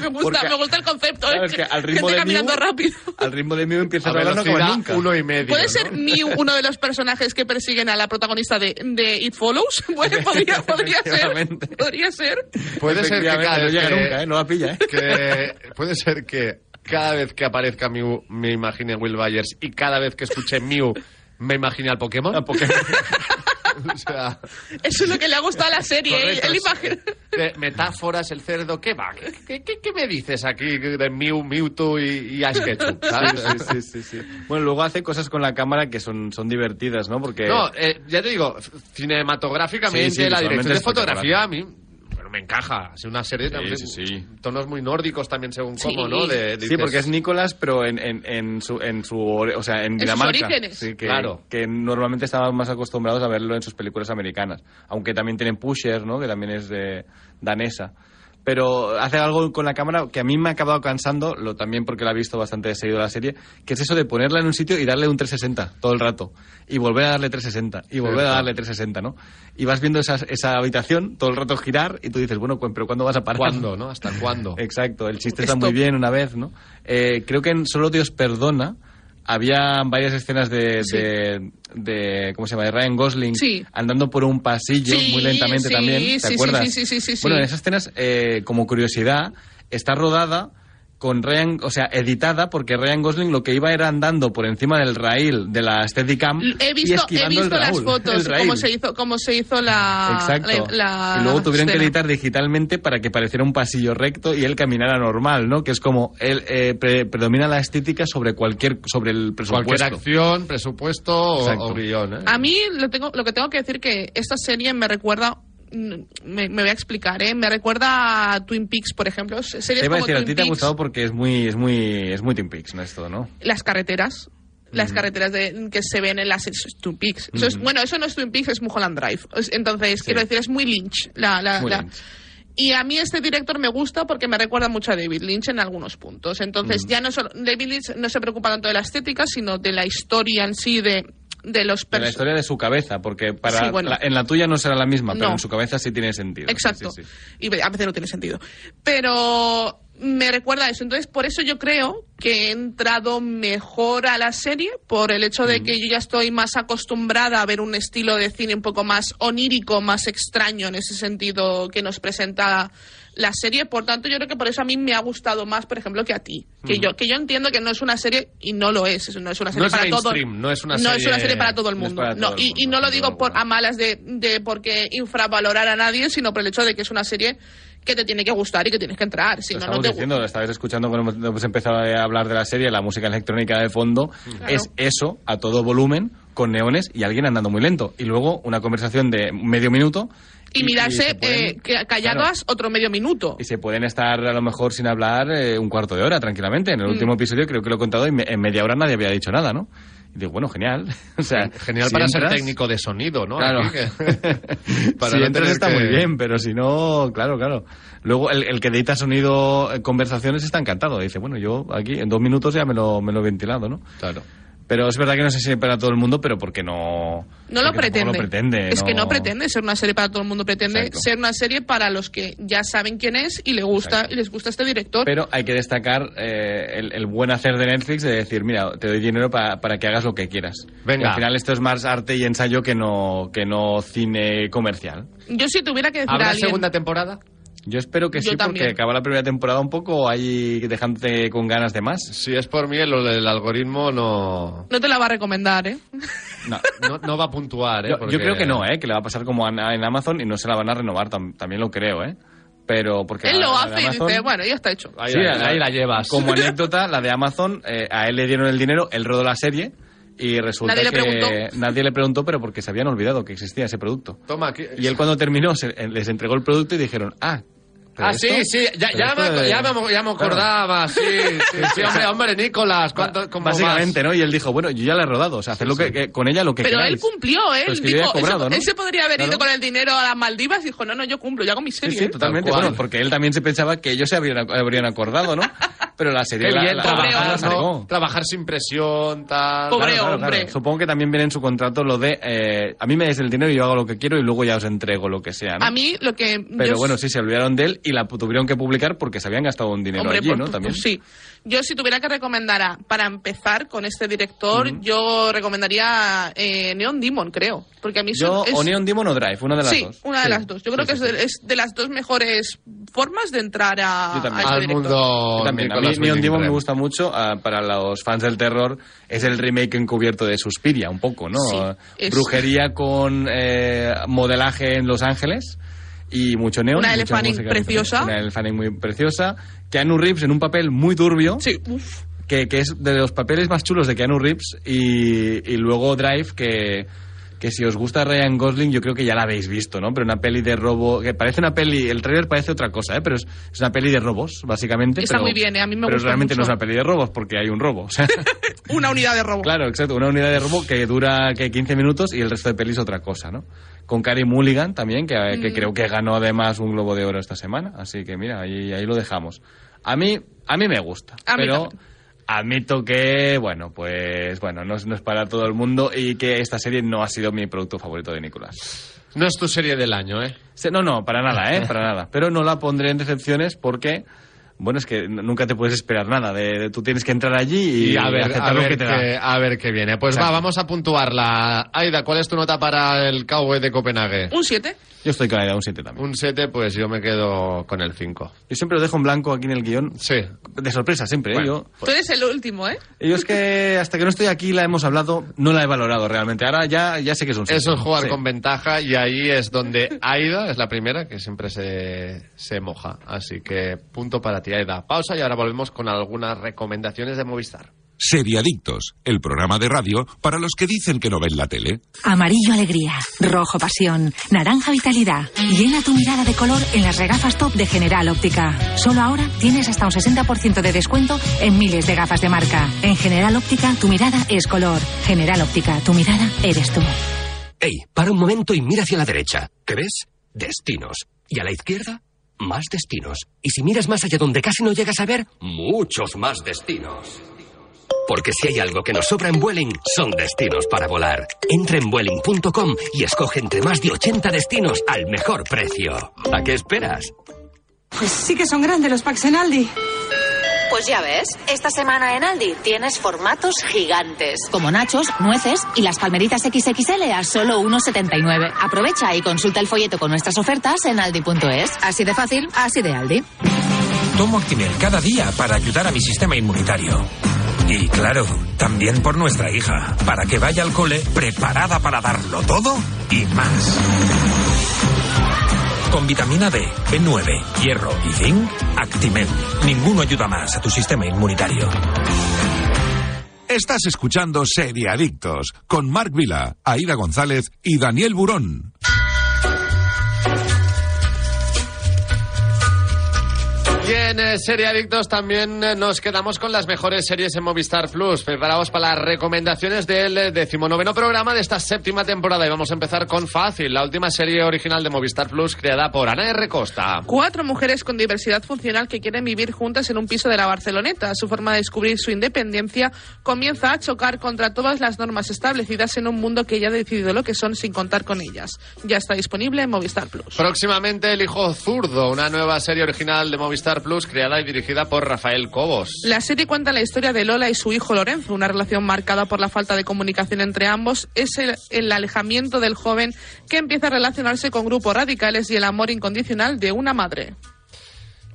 Me gusta, Porque- me gusta el concepto. Claro, ¿eh? es que al ritmo Gente de caminando Mew- rápido. Al ritmo de Mew empieza A a velocidad nunca. uno y medio. ¿Puede ¿no? ser Mew uno de los personajes que persiguen a la protagonista de, de It Follows? <laughs> Bueno, podría, podría ser. Podría ser. Puede ser que cada no vez llega que- nunca, ¿eh? No la pilla, ¿eh? que puede ser que cada vez que aparezca Mew me imagine a Will Byers y cada vez que escuche Mew me imagine al Pokémon. A Pokémon. <laughs> <laughs> o sea, Eso es lo que le ha gustado a la serie. ¿eh? correcto, es- imagina- de metáforas, el cerdo, ¿qué va? ¿Qué, qué- qué- qué me dices aquí de Mew, Mewtwo y, y Ash Ketchum? ¿sabes? Sí, sí, sí, sí, sí. Bueno, luego hace cosas con la cámara que son, son divertidas, ¿no? Porque... No, eh, ya te digo, cinematográficamente, Sí, sí, la dirección de fotografía a mí me encaja. Es una serie Sí, también, sí, sí. tonos muy nórdicos también según Sí. cómo, ¿no? De, Sí, porque es Nicolás, pero en, en, en su, en su, o sea, en sus Dinamarca. orígenes. Sí, que, Claro. que normalmente estaban más acostumbrados a verlo en sus películas americanas. Aunque también tienen Pusher, ¿no? Que también es de danesa. Pero hace algo con la cámara que a mí me ha acabado cansando, lo también porque la he visto bastante seguido la serie, que es eso de ponerla en un sitio y darle un 360 todo el rato. Y volver a darle 360. Y volver a darle 360, ¿no? Y vas viendo esa, esa habitación todo el rato girar y tú dices, bueno, pues, pero ¿cuándo vas a parar? ¿Cuándo, no? ¿Hasta cuándo? <laughs> Exacto, el chiste está muy bien una vez, ¿no? Eh, creo que en Solo Dios Perdona había varias escenas de, Sí. de, de- ¿cómo se llama? De Ryan Gosling Sí. andando por un pasillo Sí, muy lentamente también, ¿te sí, sí, acuerdas? Bueno, en esas escenas, eh, como curiosidad, está rodada con Ryan, o sea, editada porque Ryan Gosling lo que iba era andando por encima del rail de la Steadicam He y visto, he esquivando visto el las raúl, fotos, cómo se hizo, cómo se hizo la. Exacto. la- la y luego tuvieron que editar digitalmente para que pareciera un pasillo recto y él caminara normal, ¿no? Que es como él eh, pre- predomina la estética sobre cualquier sobre el Cualquier presupuesto. acción, presupuesto o, o guion, ¿eh? A mí lo, tengo, lo que tengo que decir que esta serie me recuerda. Mm, Me, me voy a explicar, ¿eh? Me recuerda a Twin Peaks, por ejemplo. Series Te iba a decir, a Twin ti te ha gustado porque es muy es muy es muy Twin Peaks, ¿no? Esto, ¿no? Las carreteras. Las carreteras de, que se ven en las es Twin Peaks. Eso es- Ujú. bueno, eso no es Twin Peaks, es Mulholland Drive. Es- Entonces, quiero decir, es muy Lynch. La, la- Muy la- Lynch. Y a mí este director me gusta porque me recuerda mucho a David Lynch en algunos puntos. Entonces, ya no solo. David Lynch no se preocupa tanto de la estética, sino de la historia en sí, de, de los De la historia de su cabeza, porque para Sí, bueno. la- en la tuya no será la misma, pero No. en su cabeza sí tiene sentido. Exacto. Sí, sí, sí. Y a veces no tiene sentido. Pero me recuerda a eso. Entonces, por eso yo creo que he entrado mejor a la serie, por el hecho de que yo ya estoy más acostumbrada a ver un estilo de cine un poco más onírico, más extraño en ese sentido que nos presenta la serie. Por tanto, yo creo que por eso a mí me ha gustado más, por ejemplo, que a ti. Que yo que yo entiendo que no es una serie, y no lo es, no es una serie No para todo. no es una no es serie- una serie para todo el mundo. para No, todo el y, y mundo, no lo digo por, a malas de, de porque infravalorar a nadie, sino por el hecho de que es una serie que te tiene que gustar y que tienes que entrar. Si Lo no, no estamos te diciendo, lo estabais escuchando cuando hemos, hemos empezado a hablar de la serie, la música electrónica de fondo Claro. es eso a todo volumen con neones y alguien andando muy lento. Y luego una conversación de medio minuto. Y, mirarse se pueden- eh, calladas otro medio minuto. Y se pueden estar a lo mejor sin hablar eh, un cuarto de hora tranquilamente. En el Mm. último episodio creo que lo he contado y me- en media hora nadie había dicho nada, ¿no? Y digo, bueno, genial. <laughs> o sea, Genial si para ser entras- técnico de sonido, ¿no? Claro. Aquí, que- <laughs> para si no entras está que- muy bien, pero si no, claro, claro. Luego el, el que edita sonido, eh, conversaciones está encantado. Dice, bueno, yo aquí en dos minutos ya me lo, me lo he ventilado, ¿no? Claro. Pero es verdad que no sé si para todo el mundo, pero porque no... No lo pretende. lo pretende. es que no pretende ser una serie para todo el mundo, pretende Exacto. ser una serie para los que ya saben quién es y le gusta y les gusta este director. Pero hay que destacar eh, el, el buen hacer de Netflix de decir, mira, te doy dinero pa- para que hagas lo que quieras. Venga. Y al final esto es más arte y ensayo que no, que no cine comercial. Yo si tuviera que decir a ¿Habrá alguien, segunda temporada? Yo espero que Yo sí, también. porque acaba la primera temporada un poco ahí dejándote con ganas de más. Si es por mí, lo del algoritmo no, no te la va a recomendar, ¿eh? No. <laughs> no, no va a puntuar, ¿eh? Yo, yo Porque- creo que no, ¿eh? que le va a pasar como a- en Amazon y no se la van a renovar, tam- también lo creo, ¿eh? Pero porque Él la- lo hace y Amazon- dice, bueno, ya está hecho. Ahí, Sí, la, la- ahí la llevas. Como <laughs> anécdota, la de Amazon, eh, a él le dieron el dinero, él rodó la serie y resulta Nadie le que preguntó. nadie le preguntó, pero porque se habían olvidado que existía ese producto. Toma, aquí. Y él cuando terminó se- eh, les entregó el producto y dijeron, ah, ¿pero Ah, esto? sí, sí, ya, ¿Pero ya, me, de- ya, me, ya me acordaba, <laughs> sí, sí, sí, hombre, hombre, Nicolás, ¿cuánto, cómo Básicamente, vas? ¿no? Y él dijo, bueno, yo ya la he rodado, o sea, hacer lo que, que- con ella lo que Pero queráis. él cumplió, ¿eh? Él que he dijo, cobrado, él, ¿no? él se podría haber ido Claro. con el dinero a las Maldivas y dijo, no, no, yo cumplo, yo hago mi Sí, serie. sí, ¿eh? totalmente. Bueno, porque él también se pensaba que ellos se habrían, habrían acordado, ¿no? <laughs> Pero la serie la, bien la- trabajar, la ¿no? sacó. Trabajar sin presión, tal. Pobre Claro, claro, hombre. claro. Supongo que también viene en su contrato lo de eh, a mí me dais el dinero y yo hago lo que quiero y luego ya os entrego lo que sea, ¿no? A mí lo que... Pero yo- bueno, sí, se olvidaron de él y la tuvieron que publicar porque se habían gastado un dinero Hombre, allí, ¿no? También. sí. Yo si tuviera que recomendar a- para empezar con este director, yo recomendaría eh, Neon Demon, creo. Porque a mí Yo, es... o Neon Demon o Drive, una de las sí, dos. una de Sí. las dos. Yo creo Sí, que sí, es, sí. de, es de las dos mejores formas de entrar a, Yo también. a Al mundo. Yo también. A mí Neon Demon me gusta mucho. ah, para los fans del terror es el remake encubierto de Suspiria, un poco, ¿no? Sí, es- Brujería con eh, modelaje en Los Ángeles y mucho neón. Una música preciosa. Una Fanning muy preciosa. Keanu Reeves en un papel muy turbio. Sí, uf. que, que es de los papeles más chulos de Keanu Reeves y, y luego Drive que, que si os gusta Ryan Gosling yo creo que ya la habéis visto, ¿no? Pero una peli de robo, que parece una peli, el trailer parece otra cosa, ¿eh? Pero es, es una peli de robos, básicamente. Está pero- muy bien, ¿eh? A mí me Pero gusta realmente no es una peli de robos porque hay un robo. o sea, <laughs> Una unidad de robo. claro, exacto, una unidad de robo que dura que 15 minutos y el resto de pelis otra cosa, ¿no? Con Carey Mulligan también, que, que Mm. creo que ganó además un Globo de Oro esta semana, así que mira, ahí, ahí lo dejamos. A mí, a mí me gusta, A mí pero también. Admito que, bueno, pues bueno, no es, no es para todo el mundo y que esta serie no ha sido mi producto favorito de Nicolás. No es tu serie del año, ¿eh? No, no, para nada, ¿eh? Para nada. <laughs> Pero no la pondré en decepciones porque, bueno, es que nunca te puedes esperar nada. De, de- tú tienes que entrar allí y, Y a ver, aceptar a lo ver, que te da. qué, a ver qué viene. Pues Exacto. va, vamos a puntuarla. Aida, ¿cuál es tu nota para el Cowboy de Copenhague? Un 7. Yo estoy con de un 7 también. Un 7, pues yo me quedo con el 5. Yo siempre lo dejo en blanco aquí en el guion. Sí. De sorpresa, siempre. ¿eh? Bueno. Yo, Tú eres el último, ¿eh? <laughs> yo es que hasta que no estoy aquí la hemos hablado, no la he valorado realmente. Ahora ya, ya sé que es un 7. Eso es jugar Sí. con ventaja y ahí es donde Aida es la primera que siempre se, se moja. Así que punto para ti, Aida. Pausa y ahora volvemos con algunas recomendaciones de Movistar. Seriadictos, el programa de radio para los que dicen que no ven la tele. Amarillo alegría, rojo pasión, naranja vitalidad. Llena tu mirada de color en las regafas top de General Óptica. Solo ahora tienes hasta un 60% de descuento en miles de gafas de marca. En General Óptica tu mirada es color. General Óptica, tu mirada eres tú. Ey, para un momento y mira hacia la derecha. ¿Qué ves? Destinos. Y a la izquierda, más destinos. Y si miras más allá donde casi no llegas a ver, muchos más destinos. Porque si hay algo que nos sobra en Vueling, son destinos para volar. Entra en Vueling.com y escoge entre más de 80 destinos al mejor precio. ¿A qué esperas? Pues sí que son grandes los packs en Aldi. Pues ya ves, esta semana en Aldi tienes formatos gigantes, como nachos, nueces y las palmeritas XXL a solo 1,79. Aprovecha y consulta el folleto con nuestras ofertas en aldi.es. Así de fácil, así de Aldi. Tomo Actimel cada día para ayudar a mi sistema inmunitario. Y claro, también por nuestra hija, para que vaya al cole preparada para darlo todo y más. Con vitamina D, B9, hierro y zinc, Actimel. Ninguno ayuda más a tu sistema inmunitario. Estás escuchando Seriadictos con Marc Vila, Aida González y Daniel Burón. En eh, Serie Adictos también eh, nos quedamos con las mejores series en Movistar Plus. Preparados para las recomendaciones del eh, decimonoveno programa de esta séptima temporada. Y vamos a empezar con Fácil, la última serie original de Movistar Plus creada por Ana R. Costa. Cuatro mujeres con diversidad funcional que quieren vivir juntas en un piso de la Barceloneta. Su forma de descubrir su independencia comienza a chocar contra todas las normas establecidas en un mundo que ya ha decidido lo que son sin contar con ellas. Ya está disponible en Movistar Plus. Próximamente El Hijo Zurdo, una nueva serie original de Movistar Plus creada y dirigida por Rafael Cobos. La serie cuenta la historia de Lola y su hijo Lorenzo, una relación marcada por la falta de comunicación entre ambos. Es el, el alejamiento del joven que empieza a relacionarse con grupos radicales y el amor incondicional de una madre.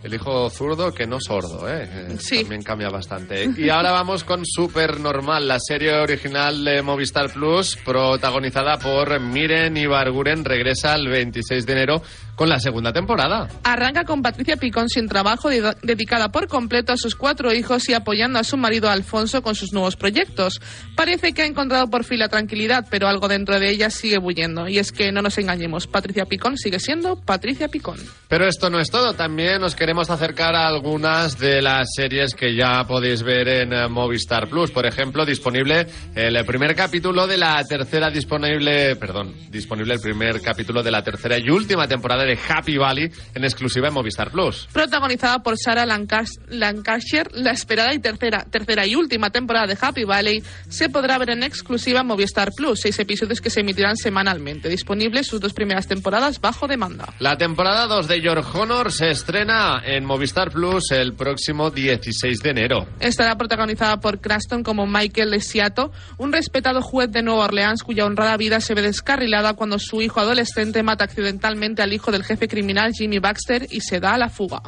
El hijo zurdo que no sordo, ¿eh? Eh, También cambia bastante. Y ahora vamos con Super Normal, la serie original de Movistar Plus, protagonizada por Miren Ibarguren, regresa el 26 de enero con la segunda temporada. Arranca con Patricia Picón sin trabajo, de- dedicada por completo a sus cuatro hijos y apoyando a su marido Alfonso con sus nuevos proyectos. Parece que ha encontrado por fin la tranquilidad, pero algo dentro de ella sigue bulliendo. Y es que no nos engañemos, Patricia Picón sigue siendo Patricia Picón. Pero esto no es todo, también os queremos acercar a algunas de las series que ya podéis ver en eh, Movistar Plus. Por ejemplo, disponible el primer capítulo de la tercera disponible, perdón, disponible el primer capítulo de la tercera y última temporada de Happy Valley en exclusiva en Movistar Plus. Protagonizada por Sarah Lancas- Lancashire, la esperada y tercera, tercera y última temporada de Happy Valley se podrá ver en exclusiva en Movistar Plus, seis episodios que se emitirán semanalmente, disponibles sus dos primeras temporadas bajo demanda. La temporada 2 de Your Honor se estrena en Movistar Plus el próximo 16 de enero. Estará protagonizada por Cranston como Michael Lesiato, un respetado juez de Nueva Orleans cuya honrada vida se ve descarrilada cuando su hijo adolescente mata accidentalmente al hijo del jefe criminal Jimmy Baxter y se da a la fuga.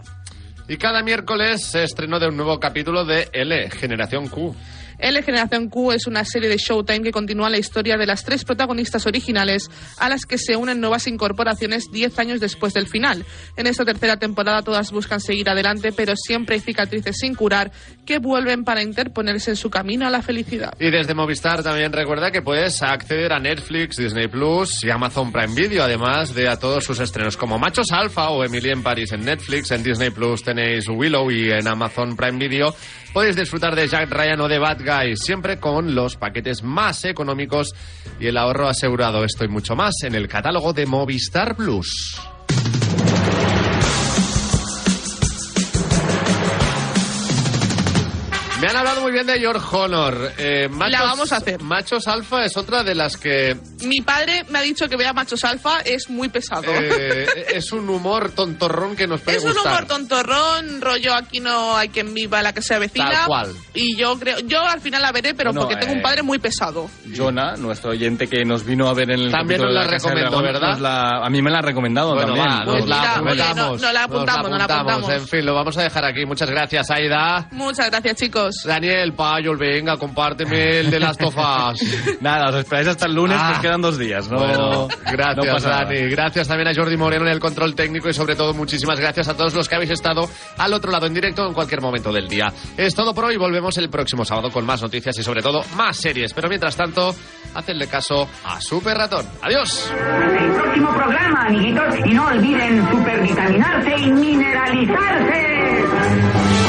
Y cada miércoles se estrenó de un nuevo capítulo de L, Generación Q. L Generación Q es una serie de Showtime que continúa la historia de las tres protagonistas originales a las que se unen nuevas incorporaciones 10 años después del final. En esta tercera temporada todas buscan seguir adelante, pero siempre hay cicatrices sin curar que vuelven para interponerse en su camino a la felicidad. Y desde Movistar también recuerda que puedes acceder a Netflix, Disney Plus y Amazon Prime Video, además de a todos sus estrenos como Machos Alfa o Emily en París en Netflix. En Disney Plus tenéis Willow y en Amazon Prime Video podéis disfrutar de Jack Ryan o de Bad Guys, siempre con los paquetes más económicos y el ahorro asegurado. Esto y mucho más en el catálogo de Movistar Plus. Me han hablado muy bien de Your Honor. Eh, machos, La vamos a hacer. Machos Alfa es otra de las que Mi padre me ha dicho que vea Machos Alfa, es muy pesado. eh, es un humor tontorrón que nos puede Es un gustar. humor tontorrón, rollo aquí no hay quien viva la que se avecina. Tal cual. Y yo creo, yo al final la veré, pero No, porque tengo eh, un padre muy pesado. Jonah, nuestro oyente que nos vino a ver en el También nos la del recomendó, Dragón, ¿verdad? nos la- a mí me la ha recomendado Bueno, también. va, nos la mira, apuntamos. oye, no- no la apuntamos, no la apuntamos. En fin, lo vamos a dejar aquí. Muchas gracias, Aida. Muchas gracias, chicos. Daniel, Payol, venga, compárteme el de las tofas. <laughs> Nada, os esperáis hasta el lunes, Ah. pues quedan dos días. No, Bueno, no gracias, nada. Dani. Gracias también a Jordi Moreno en el control técnico y sobre todo muchísimas gracias a todos los que habéis estado al otro lado en directo en cualquier momento del día. Es todo por hoy. Volvemos el próximo sábado con más noticias y sobre todo más series. Pero mientras tanto, hacedle caso a Super Ratón. Adiós. el próximo programa, amiguitos. Y no olviden supervitaminarse y mineralizarse.